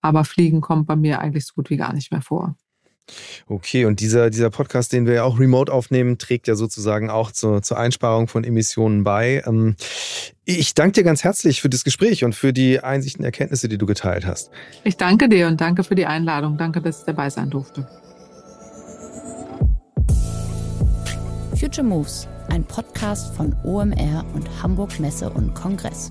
S1: Aber Fliegen kommt bei mir eigentlich so gut wie gar nicht mehr vor.
S2: Okay, und dieser, dieser Podcast, den wir ja auch remote aufnehmen, trägt ja sozusagen auch zur, zur Einsparung von Emissionen bei. Ähm, ich danke dir ganz herzlich für das Gespräch und für die Einsichten, Erkenntnisse, die du geteilt hast.
S1: Ich danke dir und danke für die Einladung. Danke, dass ich dabei sein durfte.
S4: Future Moves, ein Podcast von OMR und Hamburg Messe und Kongress.